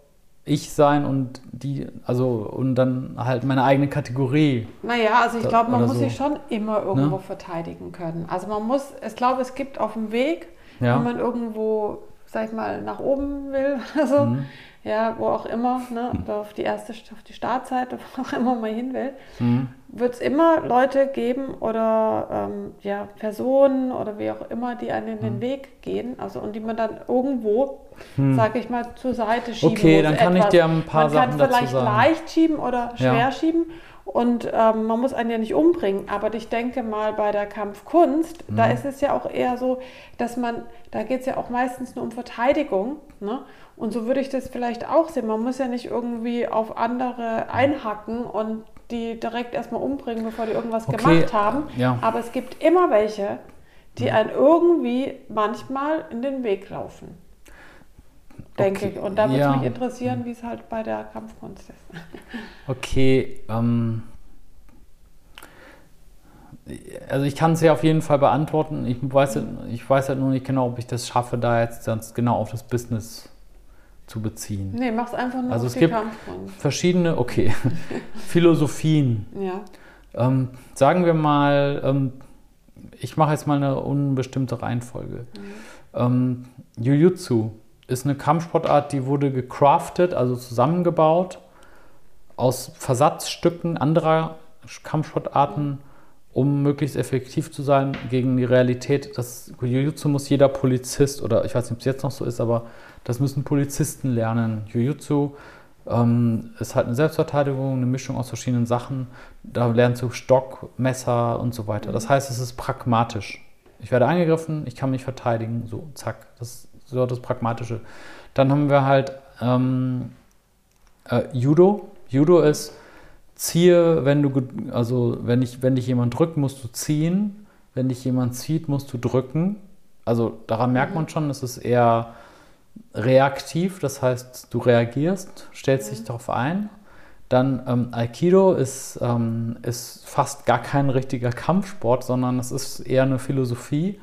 ich sein und die, also und dann halt meine eigene Kategorie. Naja, also ich glaube, man muss so. sich schon immer irgendwo ne? verteidigen können. Also man muss, ich glaube, es gibt auf dem Weg, ja. wenn man irgendwo, sag ich mal, nach oben will, also mhm ja, wo auch immer, ne, mhm. auf die erste, auf die Startseite, wo auch immer man hin will, mhm. wird es immer Leute geben oder ähm, ja, Personen oder wie auch immer, die einen in den mhm. Weg gehen, also und die man dann irgendwo, mhm. sage ich mal, zur Seite schieben. Okay, dann kann etwas. ich dir ein paar man Sachen dazu sagen. Man kann vielleicht leicht schieben oder schwer ja. schieben und ähm, man muss einen ja nicht umbringen, aber ich denke mal bei der Kampfkunst, mhm. da ist es ja auch eher so, dass man, da geht es ja auch meistens nur um Verteidigung. Ne? Und so würde ich das vielleicht auch sehen. Man muss ja nicht irgendwie auf andere einhacken und die direkt erstmal umbringen, bevor die irgendwas okay. gemacht haben. Ja. Aber es gibt immer welche, die einen irgendwie manchmal in den Weg laufen. Denke okay. ich. Und da würde ja. mich interessieren, wie es halt bei der Kampfkunst ist. Okay. Ähm, also ich kann es ja auf jeden Fall beantworten. Ich weiß, ich weiß halt nur nicht genau, ob ich das schaffe, da jetzt ganz genau auf das Business zu beziehen. Nee, mach's einfach nur Also es gibt verschiedene, okay, Philosophien. Ja. Ähm, sagen wir mal, ähm, ich mache jetzt mal eine unbestimmte Reihenfolge. Mhm. Ähm, Jiu-Jitsu ist eine Kampfsportart, die wurde gecraftet, also zusammengebaut aus Versatzstücken anderer Kampfsportarten, um möglichst effektiv zu sein gegen die Realität. Das Jiu-Jitsu muss jeder Polizist oder ich weiß nicht, ob es jetzt noch so ist, aber das müssen Polizisten lernen. Jiu-Jitsu ähm, ist halt eine Selbstverteidigung, eine Mischung aus verschiedenen Sachen. Da lernst du Stock, Messer und so weiter. Das heißt, es ist pragmatisch. Ich werde angegriffen, ich kann mich verteidigen, so, zack. Das ist so das Pragmatische. Dann haben wir halt ähm, äh, Judo. Judo ist, ziehe, wenn du, also wenn, ich, wenn dich jemand drückt, musst du ziehen. Wenn dich jemand zieht, musst du drücken. Also daran merkt man schon, es ist eher reaktiv, das heißt, du reagierst, stellst dich darauf ein. Dann ähm, Aikido ist, ähm, ist fast gar kein richtiger Kampfsport, sondern es ist eher eine Philosophie.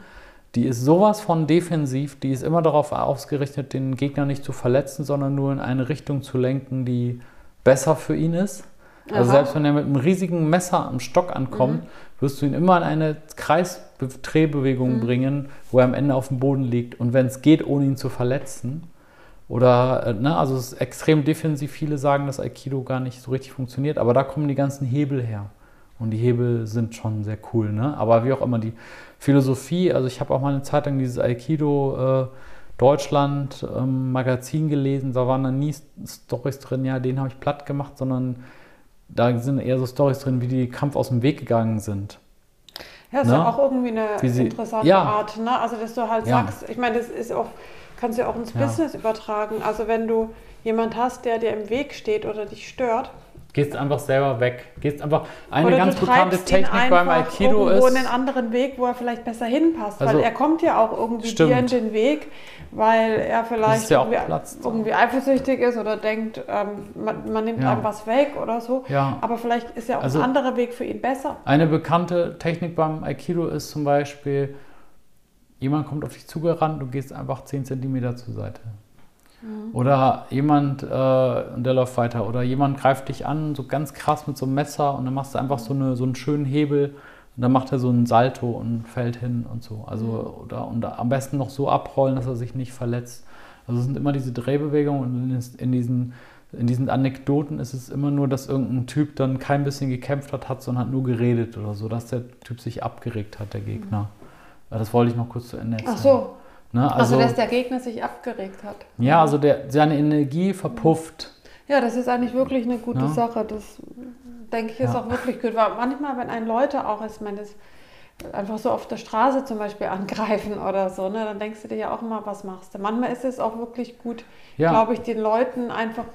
Die ist sowas von defensiv, die ist immer darauf ausgerichtet, den Gegner nicht zu verletzen, sondern nur in eine Richtung zu lenken, die besser für ihn ist. Also Aha. selbst wenn er mit einem riesigen Messer am Stock ankommt, mhm. wirst du ihn immer in eine Kreisdrehbewegung mhm. bringen, wo er am Ende auf dem Boden liegt. Und wenn es geht, ohne ihn zu verletzen. Oder, äh, ne, also es ist extrem defensiv. Viele sagen, dass Aikido gar nicht so richtig funktioniert, aber da kommen die ganzen Hebel her. Und die Hebel sind schon sehr cool, ne? Aber wie auch immer, die Philosophie, also ich habe auch mal eine Zeit lang dieses Aikido äh, Deutschland ähm, Magazin gelesen, da waren dann nie Storys drin, ja, den habe ich platt gemacht, sondern da sind eher so Stories drin, wie die Kampf aus dem Weg gegangen sind. Ja, ist ne? ja auch irgendwie eine sie, interessante ja. Art, ne? Also, dass du halt ja. sagst, ich meine, das ist auch, kannst du ja auch ins ja. Business übertragen. Also, wenn du jemand hast, der dir im Weg steht oder dich stört, Gehst einfach selber weg. Gehst einfach. Eine Oder ganz bekannte Technik beim Aikido ist. einen anderen Weg, wo er vielleicht besser hinpasst. Also, weil er kommt ja auch irgendwie stimmt. dir in den Weg, weil er vielleicht ja irgendwie, irgendwie, eifersüchtig ist oder denkt, ähm, man, man, nimmt ja. einem was weg oder so. Ja. Aber vielleicht ist ja auch also, ein anderer Weg für ihn besser. Eine bekannte Technik beim Aikido ist zum Beispiel, jemand kommt auf dich zugerannt, du gehst einfach 10 cm zur Seite. Mhm. Oder jemand, äh, der läuft weiter. Oder jemand greift dich an, so ganz krass mit so einem Messer und dann machst du einfach so, eine, so einen schönen Hebel und dann macht er so einen Salto und fällt hin und so. Also, mhm. oder und am besten noch so abrollen, dass er sich nicht verletzt. Also es sind immer diese Drehbewegungen und in, diesen in diesen Anekdoten ist es immer nur, dass irgendein Typ dann kein bisschen gekämpft hat, hat, sondern hat nur geredet oder so, dass der Typ sich abgeregt hat, der Gegner. Mhm. Das wollte ich noch kurz zu Ende erzählen. Ach so, Ne? Also, also, dass der Gegner sich abgeregt hat. Ja, also der, seine Energie verpufft. Ja, das ist eigentlich wirklich eine gute ja. Sache. Das denke ich ist ja. auch wirklich gut. Weil manchmal, wenn ein Leute auch, ich meine, das einfach so auf der Straße zum Beispiel angreifen oder so, ne, dann denkst du dir ja auch immer, was machst du. Manchmal ist es auch wirklich gut, ja. glaube ich, den Leuten einfach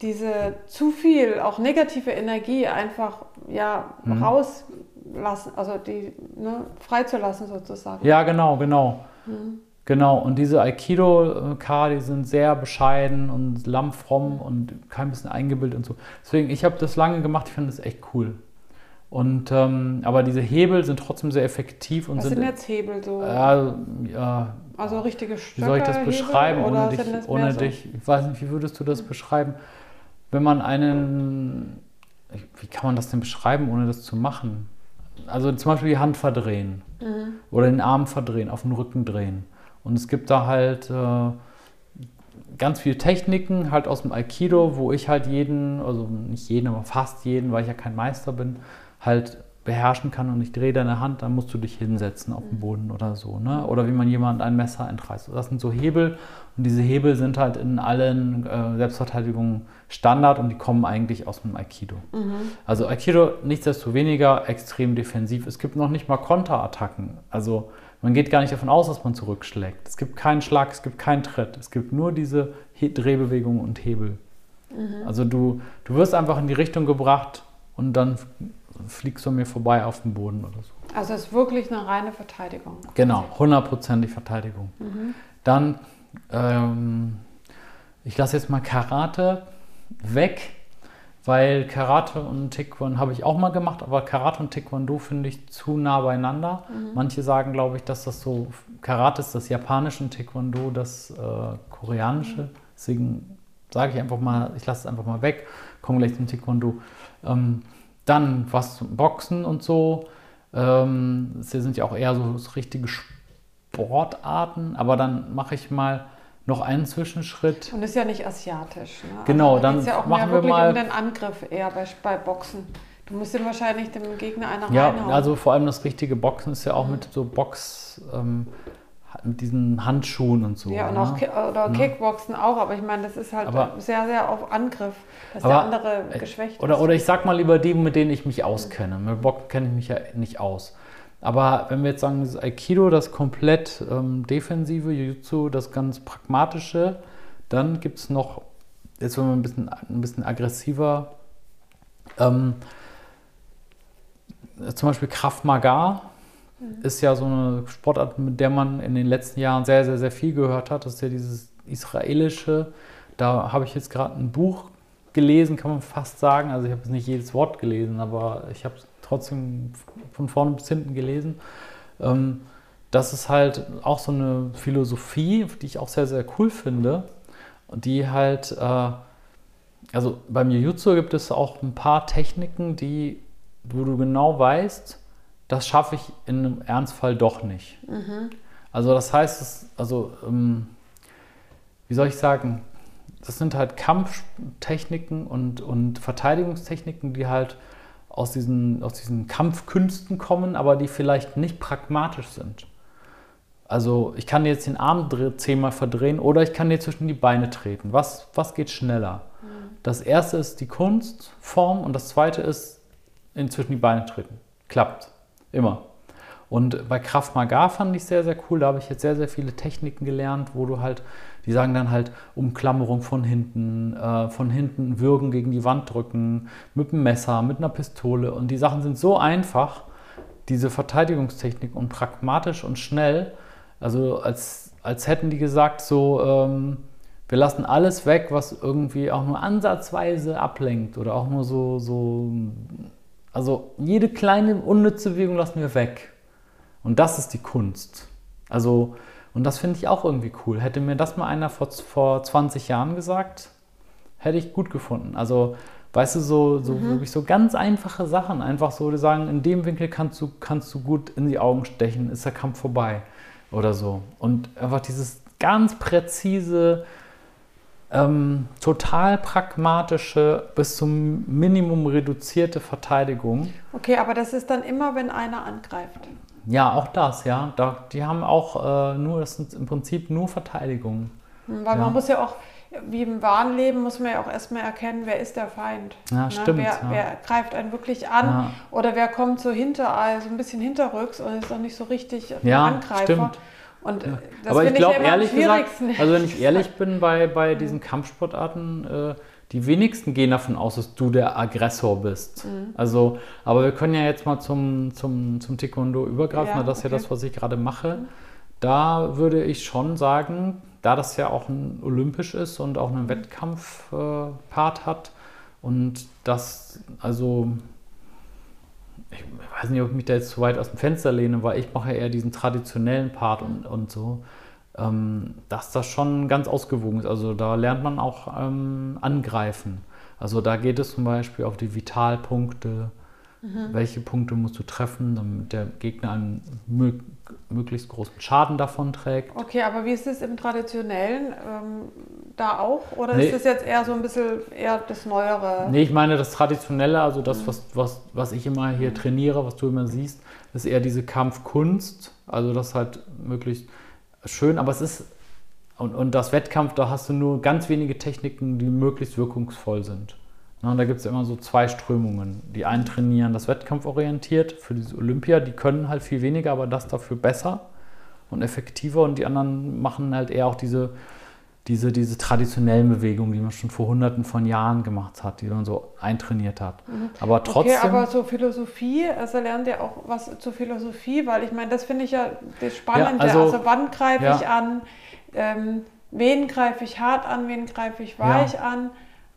diese zu viel, auch negative Energie einfach ja, mhm. rauslassen, also die ne, freizulassen sozusagen. Ja, genau, genau. Mhm. Genau, und diese Aikido-K, die sind sehr bescheiden und lammfromm und kein bisschen eingebildet und so. Deswegen, ich habe das lange gemacht, ich finde das echt cool. Und, ähm, aber diese Hebel sind trotzdem sehr effektiv. Und Was sind, sind jetzt Hebel so? Äh, ja, also richtige Stöcke, Wie soll ich das beschreiben Hebel, ohne, dich, ohne so? dich? Ich weiß nicht, wie würdest du das beschreiben? Wenn man einen, wie kann man das denn beschreiben, ohne das zu machen? Also zum Beispiel die Hand verdrehen mhm. oder den Arm verdrehen, auf den Rücken drehen. Und es gibt da halt äh, ganz viele Techniken, halt aus dem Aikido, wo ich halt jeden, also nicht jeden, aber fast jeden, weil ich ja kein Meister bin, halt beherrschen kann und ich drehe deine Hand, dann musst du dich hinsetzen auf dem Boden oder so. Ne? Oder wie man jemand ein Messer entreißt. Das sind so Hebel und diese Hebel sind halt in allen äh, Selbstverteidigungen Standard und die kommen eigentlich aus dem Aikido. Mhm. Also Aikido nichtsdestoweniger extrem defensiv. Es gibt noch nicht mal Konterattacken. Also man geht gar nicht davon aus, dass man zurückschlägt. Es gibt keinen Schlag, es gibt keinen Tritt. Es gibt nur diese Drehbewegungen und Hebel. Mhm. Also du, du wirst einfach in die Richtung gebracht und dann fliegst du mir vorbei auf dem Boden oder so. Also es ist wirklich eine reine Verteidigung. Genau, hundertprozentig Verteidigung. Mhm. Dann, ähm, ich lasse jetzt mal Karate weg weil Karate und Taekwondo habe ich auch mal gemacht, aber Karate und Taekwondo finde ich zu nah beieinander. Mhm. Manche sagen, glaube ich, dass das so, Karate ist das japanische und Taekwondo das äh, koreanische. Mhm. Deswegen sage ich einfach mal, ich lasse es einfach mal weg, komme gleich zum Taekwondo. Ähm, dann was zum Boxen und so. Ähm, das sind ja auch eher so, so richtige Sportarten, aber dann mache ich mal noch einen Zwischenschritt. Und ist ja nicht asiatisch. Ne? Genau, also, dann ja auch machen wir mal um den Angriff eher bei, bei Boxen. Du musst ihm wahrscheinlich dem Gegner einer Ja, reinhauen. also vor allem das richtige Boxen ist ja auch mhm. mit so Box, ähm, mit diesen Handschuhen und so. Ja, und ne? auch oder Kickboxen auch, aber ich meine, das ist halt aber, sehr, sehr auf Angriff, dass aber, der andere äh, geschwächt oder, ist. Oder ich sag mal lieber die, mit denen ich mich auskenne. Mit Boxen kenne ich mich ja nicht aus. Aber wenn wir jetzt sagen, das Aikido, das komplett ähm, defensive, Jiu-Jitsu, das ganz pragmatische, dann gibt es noch, jetzt wenn wir ein bisschen, ein bisschen aggressiver, ähm, zum Beispiel Kraft Maga mhm. ist ja so eine Sportart, mit der man in den letzten Jahren sehr, sehr, sehr viel gehört hat. Das ist ja dieses israelische. Da habe ich jetzt gerade ein Buch gelesen, kann man fast sagen. Also ich habe jetzt nicht jedes Wort gelesen, aber ich habe trotzdem von vorne bis hinten gelesen. Ähm, das ist halt auch so eine Philosophie, die ich auch sehr, sehr cool finde. Und die halt, äh, also beim Jiu-Jitsu gibt es auch ein paar Techniken, die, wo du genau weißt, das schaffe ich in einem Ernstfall doch nicht. Mhm. Also das heißt, also ähm, wie soll ich sagen, das sind halt Kampftechniken und, und Verteidigungstechniken, die halt aus diesen, aus diesen Kampfkünsten kommen, aber die vielleicht nicht pragmatisch sind. Also ich kann jetzt den Arm zehnmal verdrehen oder ich kann dir zwischen die Beine treten. Was, was geht schneller? Mhm. Das erste ist die Kunstform und das zweite ist in zwischen die Beine treten. Klappt. Immer. Und bei Kraft Maga fand ich sehr, sehr cool. Da habe ich jetzt sehr, sehr viele Techniken gelernt, wo du halt die sagen dann halt Umklammerung von hinten, äh, von hinten würgen gegen die Wand drücken, mit einem Messer, mit einer Pistole. Und die Sachen sind so einfach, diese Verteidigungstechnik und pragmatisch und schnell. Also als, als hätten die gesagt, so, ähm, wir lassen alles weg, was irgendwie auch nur ansatzweise ablenkt oder auch nur so, so, also jede kleine unnütze Bewegung lassen wir weg. Und das ist die Kunst. Also, und das finde ich auch irgendwie cool. Hätte mir das mal einer vor, vor 20 Jahren gesagt, hätte ich gut gefunden. Also, weißt du, so, so mhm. wirklich so ganz einfache Sachen. Einfach so, die sagen, in dem Winkel kannst du, kannst du gut in die Augen stechen, ist der Kampf vorbei oder so. Und einfach dieses ganz präzise, ähm, total pragmatische, bis zum Minimum reduzierte Verteidigung. Okay, aber das ist dann immer, wenn einer angreift. Ja, auch das, ja. Da, die haben auch äh, nur, das sind im Prinzip nur Verteidigungen. Hm, weil ja. man muss ja auch, wie im wahren Leben, muss man ja auch erstmal erkennen, wer ist der Feind. Ja, ne? stimmt. Wer, ja. wer, greift einen wirklich an ja. oder wer kommt so hinter, also ein bisschen hinterrücks und ist auch nicht so richtig ja, Angreifer. Stimmt. Und ja. Aber ich glaube, ehrlich gesagt, also wenn ich ehrlich bin bei, bei diesen Kampfsportarten, äh, die wenigsten gehen davon aus, dass du der Aggressor bist. Mhm. Also, aber wir können ja jetzt mal zum, zum, zum Taekwondo übergreifen, ja, das ist okay. ja das, was ich gerade mache. Mhm. Da würde ich schon sagen, da das ja auch ein olympisch ist und auch einen mhm. Wettkampfpart äh, hat und das, also ich weiß nicht, ob ich mich da jetzt zu weit aus dem Fenster lehne, weil ich mache eher diesen traditionellen Part und, und so, dass das schon ganz ausgewogen ist. Also da lernt man auch ähm, angreifen. Also da geht es zum Beispiel auf die Vitalpunkte, Mhm. Welche Punkte musst du treffen, damit der Gegner einen mö möglichst großen Schaden davon trägt? Okay, aber wie ist es im Traditionellen ähm, da auch? Oder nee. ist es jetzt eher so ein bisschen eher das Neuere? Nee, ich meine das Traditionelle, also das, mhm. was, was, was ich immer hier mhm. trainiere, was du immer siehst, ist eher diese Kampfkunst. Also das halt möglichst schön, aber es ist und, und das Wettkampf, da hast du nur ganz wenige Techniken, die möglichst wirkungsvoll sind. Und da gibt es immer so zwei Strömungen. Die einen trainieren das wettkampforientiert für diese Olympia, die können halt viel weniger, aber das dafür besser und effektiver. Und die anderen machen halt eher auch diese, diese, diese traditionellen Bewegungen, die man schon vor hunderten von Jahren gemacht hat, die man so eintrainiert hat. Mhm. Aber trotzdem. Okay, aber so Philosophie, also lernt ihr auch was zur Philosophie, weil ich meine, das finde ich ja das Spannende. Ja, also, also, wann greife ja. ich an? Ähm, wen greife ich hart an? Wen greife ich weich ja. an?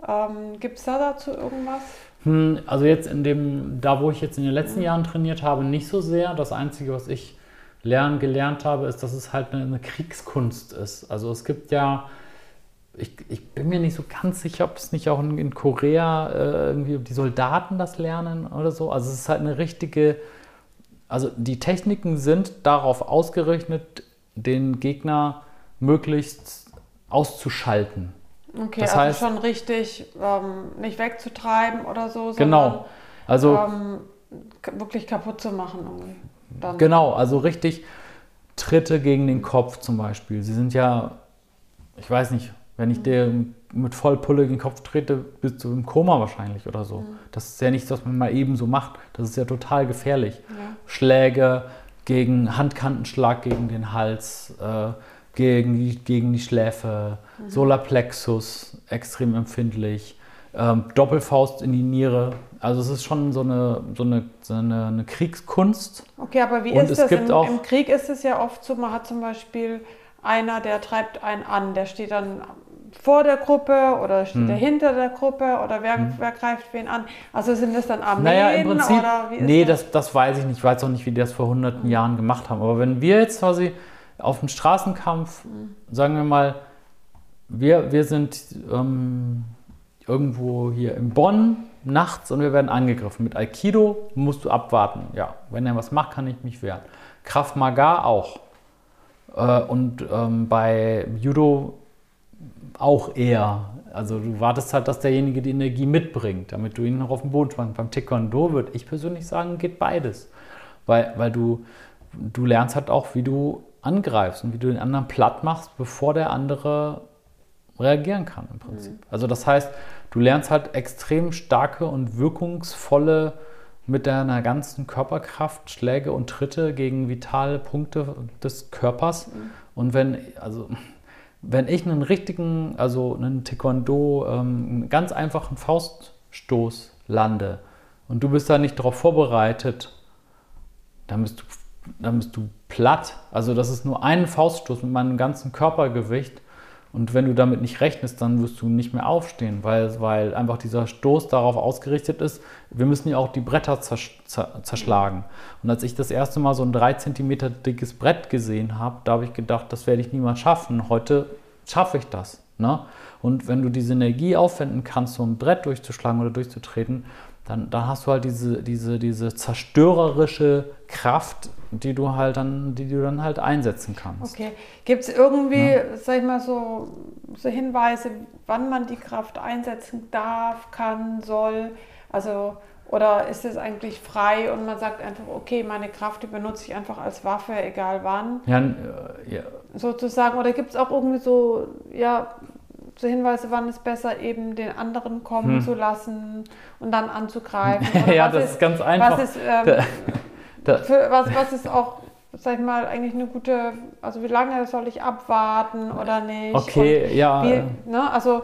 Ähm, Gibt es da dazu irgendwas? Hm, also jetzt in dem, da wo ich jetzt in den letzten mhm. Jahren trainiert habe, nicht so sehr. Das Einzige, was ich lernen, gelernt habe, ist, dass es halt eine, eine Kriegskunst ist. Also es gibt ja, ich, ich, bin mir nicht so ganz sicher, ob es nicht auch in, in Korea äh, irgendwie, ob die Soldaten das lernen oder so. Also es ist halt eine richtige, also die Techniken sind darauf ausgerichtet, den Gegner möglichst auszuschalten. Okay, das also heißt, schon richtig ähm, nicht wegzutreiben oder so, sondern genau. also, ähm, wirklich kaputt zu machen. Genau, also richtig Tritte gegen den Kopf zum Beispiel. Sie sind ja, ich weiß nicht, wenn ich dir mit Vollpulle gegen den Kopf trete, bist du im Koma wahrscheinlich oder so. Mhm. Das ist ja nichts, was man mal eben so macht. Das ist ja total gefährlich. Ja. Schläge gegen Handkantenschlag gegen den Hals. Äh, gegen die, gegen die Schläfe, mhm. Solarplexus extrem empfindlich, ähm, Doppelfaust in die Niere. Also es ist schon so eine, so eine, so eine, eine Kriegskunst. Okay, aber wie Und ist das? Im, Im, Krieg ist es ja oft so, man hat zum Beispiel einer, der treibt einen an, der steht dann vor der Gruppe oder steht hm. er hinter der Gruppe oder wer, hm. wer greift wen an? Also sind das dann Armeen naja, im Prinzip, oder wie ist Nee, das? das? Das, weiß ich nicht. Ich weiß auch nicht, wie die das vor hunderten hm. Jahren gemacht haben. Aber wenn wir jetzt quasi auf einen Straßenkampf, mhm. sagen wir mal, wir, wir sind ähm, irgendwo hier in Bonn nachts und wir werden angegriffen. Mit Aikido musst du abwarten. Ja, wenn er was macht, kann ich mich wehren. Kraft Maga auch. Äh, und ähm, bei Judo auch eher. Also du wartest halt, dass derjenige die Energie mitbringt, damit du ihn noch auf den Boden spannst. Beim Taekwondo würde ich persönlich sagen, geht beides. Weil, weil du, du lernst halt auch, wie du angreifst und wie du den anderen platt machst, bevor der andere reagieren kann im Prinzip. Mhm. Also das heißt, du lernst halt extrem starke und wirkungsvolle mit deiner ganzen Körperkraft Schläge und Tritte gegen vitale Punkte des Körpers. Mhm. Und wenn, also wenn ich einen richtigen, also einen Taekwondo, ähm, einen ganz einfachen Fauststoß lande und du bist da nicht darauf vorbereitet, dann bist du dann bist du platt. Also das ist nur ein Fauststoß mit meinem ganzen Körpergewicht Und wenn du damit nicht rechnest, dann wirst du nicht mehr aufstehen, weil, weil einfach dieser Stoß darauf ausgerichtet ist, wir müssen ja auch die Bretter zerschlagen. Und als ich das erste Mal so ein 3 cm dickes Brett gesehen habe, da habe ich gedacht, das werde ich niemals schaffen. Heute schaffe ich das. Ne? Und wenn du diese Energie aufwenden kannst, so ein Brett durchzuschlagen oder durchzutreten, dann, dann hast du halt diese, diese, diese zerstörerische Kraft, die du halt dann, die du dann halt einsetzen kannst. Okay. Gibt es irgendwie, ja. sag ich mal, so, so Hinweise, wann man die Kraft einsetzen darf, kann, soll? Also, oder ist es eigentlich frei und man sagt einfach, okay, meine Kraft, die benutze ich einfach als Waffe, egal wann? Ja, äh, ja. Sozusagen. Oder gibt es auch irgendwie so, ja, so Hinweise, wann es besser eben den anderen kommen hm. zu lassen und dann anzugreifen? ja, das ist, ist, ganz einfach. Was ist, ähm, für, was, was ist auch, sag ich mal, eigentlich eine gute, also wie lange soll ich abwarten oder nicht? Okay, und ja. Wie, ne, also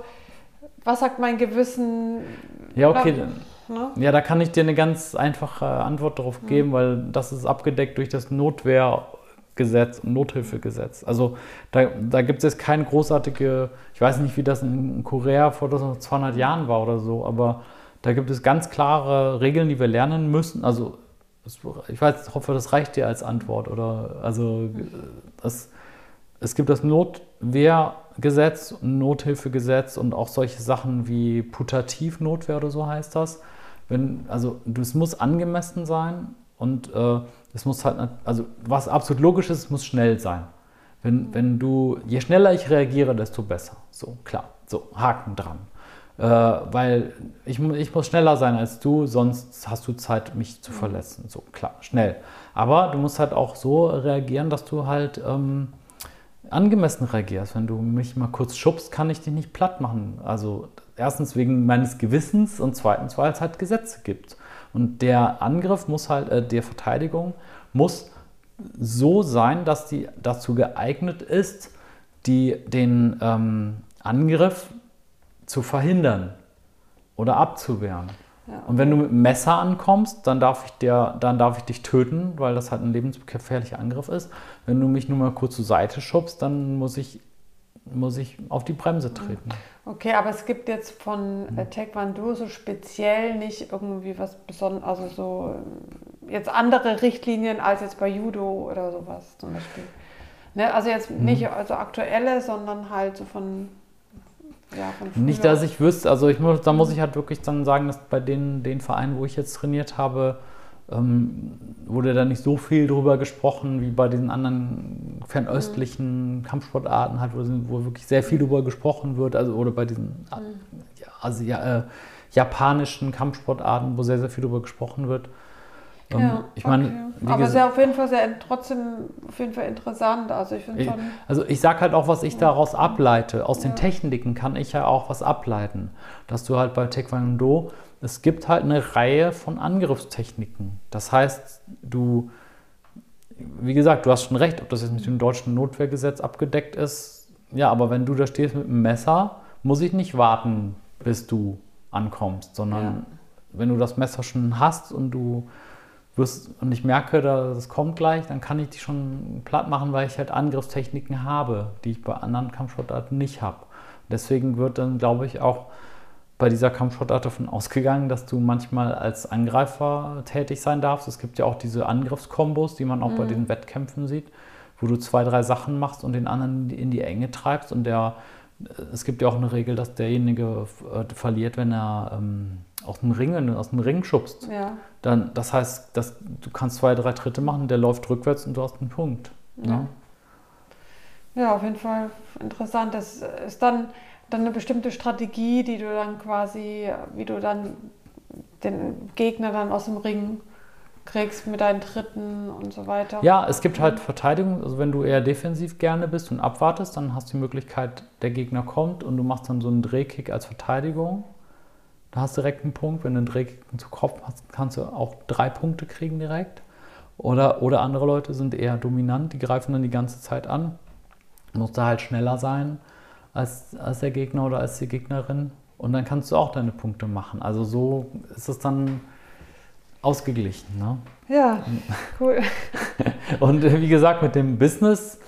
was sagt mein Gewissen? Ja, okay. Ne? Ja, da kann ich dir eine ganz einfache Antwort darauf hm. geben, weil das ist abgedeckt durch das Notwehrgesetz und Nothilfegesetz. Also da, da gibt es jetzt keine großartige, ich weiß nicht, wie das in Korea vor 200 Jahren war oder so, aber da gibt es ganz klare Regeln, die wir lernen müssen. Also ich weiß, hoffe, das reicht dir als Antwort. Oder also das, es gibt das Notwehrgesetz, Nothilfegesetz und auch solche Sachen wie Putativnotwehr oder so heißt das. Wenn, also es muss angemessen sein und äh, es muss halt, also was absolut logisch ist, es muss schnell sein. Wenn, wenn du, je schneller ich reagiere, desto besser. So, klar. So, Haken dran. Äh, weil ich, ich muss schneller sein als du, sonst hast du Zeit, mich zu verletzen. So, klar, schnell. Aber du musst halt auch so reagieren, dass du halt ähm, angemessen reagierst. Wenn du mich mal kurz schubst, kann ich dich nicht platt machen. Also erstens wegen meines Gewissens und zweitens, weil es halt Gesetze gibt. Und der Angriff muss halt, äh, der Verteidigung muss so sein, dass die dazu geeignet ist, die, den ähm, Angriff zu verhindern oder abzuwehren. Ja. Und wenn du mit dem Messer ankommst, dann darf, ich dir, dann darf ich dich töten, weil das halt ein lebensgefährlicher Angriff ist. Wenn du mich nur mal kurz zur Seite schubst, dann muss ich, muss ich auf die Bremse treten. Okay, aber es gibt jetzt von mhm. Taekwondo so speziell nicht irgendwie was Besonderes, also so jetzt andere Richtlinien als jetzt bei Judo oder sowas zum Beispiel. Ne? Also jetzt mhm. nicht also aktuelle, sondern halt so von ja, Nicht, dass ich wüsste, also ich muss, da muss ich halt wirklich dann sagen, dass bei den, den Vereinen, wo ich jetzt trainiert habe, ähm, wurde da nicht so viel drüber gesprochen wie bei diesen anderen fernöstlichen mhm. Kampfsportarten, halt, wo, wo, wirklich sehr viel drüber gesprochen wird, also oder bei diesen mhm. also, ja, äh, japanischen Kampfsportarten, wo sehr, sehr viel drüber gesprochen wird. Ähm, ja, ich meine, okay. aber es ist ja auf jeden Fall sehr, trotzdem auf jeden Fall interessant. Also ich finde schon. Also ich sage halt auch, was ich daraus ableite. Aus ja. den Techniken kann ich ja auch was ableiten. Dass du halt bei Taekwondo, es gibt halt eine Reihe von Angriffstechniken. Das heißt, du, wie gesagt, du hast schon recht, ob das jetzt mit dem deutschen Notwehrgesetz abgedeckt ist. Ja, aber wenn du da stehst mit einem Messer, muss ich nicht warten, bis du ankommst, sondern ja. wenn du das Messer schon hast und du wirst, und ich merke, das kommt gleich, dann kann ich die schon platt machen, weil ich halt Angriffstechniken habe, die ich bei anderen Kampfsportarten nicht habe. Deswegen wird dann, glaube ich, auch bei dieser Kampfsportart davon ausgegangen, dass du manchmal als Angreifer tätig sein darfst. Es gibt ja auch diese Angriffskombos, die man auch mhm. bei den Wettkämpfen sieht, wo du zwei, drei Sachen machst und den anderen in die Enge treibst. Und der, es gibt ja auch eine Regel, dass derjenige äh, verliert, wenn er ähm, aus dem Ring, aus dem Ring schubst, ja. dann das heißt, dass du kannst zwei, drei Tritte machen, der läuft rückwärts und du hast einen Punkt. Ja, ne? ja auf jeden Fall interessant. Das ist dann, dann eine bestimmte Strategie, die du dann quasi, wie du dann den Gegner dann aus dem Ring kriegst mit deinen Tritten und so weiter. Ja, es gibt halt Verteidigung. Also wenn du eher defensiv gerne bist und abwartest, dann hast du die Möglichkeit, der Gegner kommt und du machst dann so einen Drehkick als Verteidigung. Da hast du direkt einen Punkt. Wenn du einen Drehkick zu Kopf hast, kannst du auch drei Punkte kriegen direkt. Oder, oder andere Leute sind eher dominant, die greifen dann die ganze Zeit an. Musst du halt schneller sein als, als der Gegner oder als die Gegnerin. Und dann kannst du auch deine Punkte machen. Also so ist es dann ausgeglichen. Ne? Ja, cool. Und wie gesagt, mit dem Business,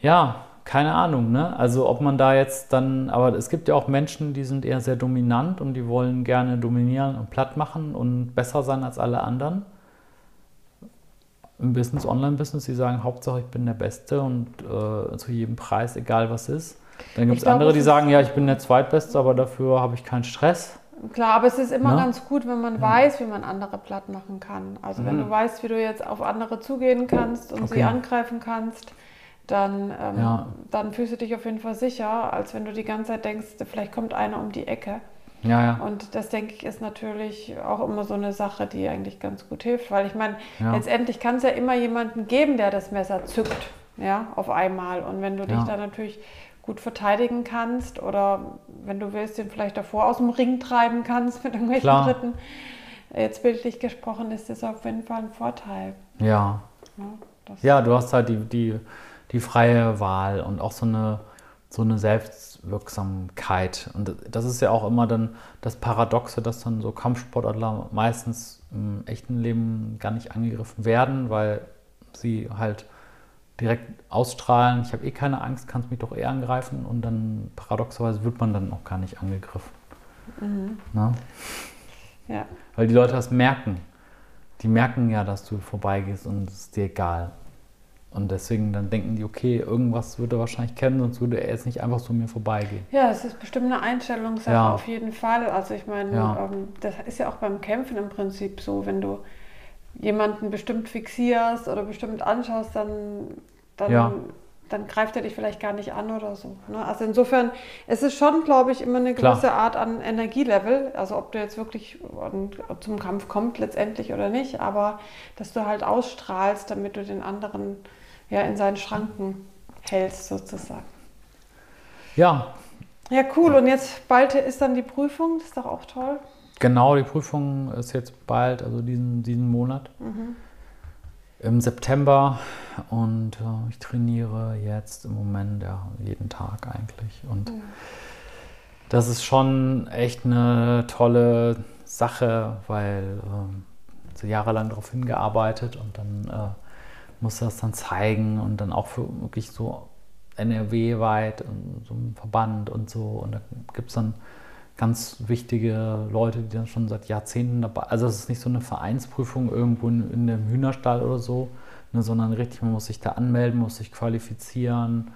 ja, keine Ahnung, ne? Also ob man da jetzt dann, aber es gibt ja auch Menschen, die sind eher sehr dominant und die wollen gerne dominieren und platt machen und besser sein als alle anderen. Im Business, Online-Business, die sagen, Hauptsache ich bin der Beste und äh, zu jedem Preis, egal was ist. Dann gibt es andere, die sagen, ja, ich bin der Zweitbeste, aber dafür habe ich keinen Stress. Klar, aber es ist immer ne? ganz gut, wenn man weiß, wie man andere platt machen kann. Also mhm. wenn du weißt, wie du jetzt auf andere zugehen kannst und okay. sie angreifen kannst, dann, ähm, ja. dann fühlst du dich auf jeden Fall sicher, als wenn du die ganze Zeit denkst, vielleicht kommt einer um die Ecke. Ja, ja. Und das, denke ich, ist natürlich auch immer so eine Sache, die eigentlich ganz gut hilft, weil ich meine, ja. letztendlich kann es ja immer jemanden geben, der das Messer zückt, ja, auf einmal. Und wenn du dich da natürlich gut verteidigen kannst oder wenn du willst, den vielleicht davor aus dem Ring treiben kannst mit irgendwelchen Klar. Dritten, jetzt bildlich gesprochen, ist das auf jeden Fall ein Vorteil. Ja. Ja, ja du hast halt die, die die freie Wahl und auch so eine, so eine Selbstwirksamkeit. Und das ist ja auch immer dann das Paradoxe, dass dann so Kampfsportler meistens im echten Leben gar nicht angegriffen werden, weil sie halt direkt ausstrahlen, ich habe eh keine Angst, kannst mich doch eh angreifen und dann paradoxerweise wird man dann auch gar nicht angegriffen. Mhm. Ja. Weil die Leute das merken. Die merken ja, dass du vorbeigehst und es ist dir egal. Und deswegen dann denken die, okay, irgendwas würde er wahrscheinlich kennen, sonst würde er jetzt nicht einfach so mir vorbeigehen. Ja, es ist bestimmt eine Einstellungssache ja. auf jeden Fall. Also ich meine, ja. ähm, das ist ja auch beim Kämpfen im Prinzip so, wenn du jemanden bestimmt fixierst oder bestimmt anschaust, dann, dann, ja. dann greift er dich vielleicht gar nicht an oder so. Ne? Also insofern, es ist schon, glaube ich, immer eine gewisse Klar. Art an Energielevel. Also ob du jetzt wirklich zum Kampf kommst letztendlich oder nicht, aber dass du halt ausstrahlst, damit du den anderen ja, in seinen Schranken hältst sozusagen. Ja. Ja, cool. Und jetzt bald ist dann die Prüfung, das ist doch auch toll. Genau, die Prüfung ist jetzt bald, also diesen, diesen Monat. Mhm. Im September und äh, ich trainiere jetzt im Moment ja jeden Tag eigentlich. Und mhm. das ist schon echt eine tolle Sache, weil äh, so jahrelang darauf hingearbeitet und dann äh, muss das dann zeigen und dann auch für wirklich so NRW-weit und so ein Verband und so. Und da gibt es dann ganz wichtige Leute, die dann schon seit Jahrzehnten dabei Also es ist nicht so eine Vereinsprüfung irgendwo in, in einem Hühnerstall oder so, ne, sondern richtig, man muss sich da anmelden, muss sich qualifizieren.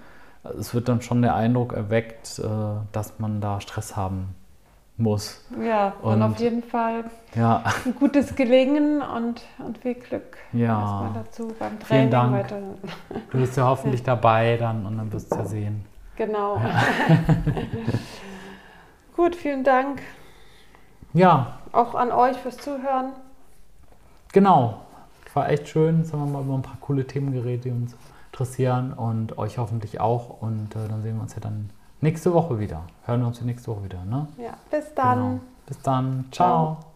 Es wird dann schon der Eindruck erweckt, äh, dass man da Stress haben muss. Ja, und, und auf jeden Fall ja. ein gutes Gelingen und, und viel Glück ja. dazu beim Training. Vielen Dank. Weiter. Du bist ja hoffentlich dabei dann und dann wirst du ja sehen. Genau. Ja. Gut, vielen Dank. Ja. Auch an euch fürs Zuhören. Genau. War echt schön. Jetzt haben wir mal über ein paar coole Themen geredet, die uns interessieren und euch hoffentlich auch. Und äh, dann sehen wir uns ja dann nächste Woche wieder. Hören wir uns nächste Woche wieder. Ne? Ja, bis dann. Genau. Bis dann. Ciao. Ciao.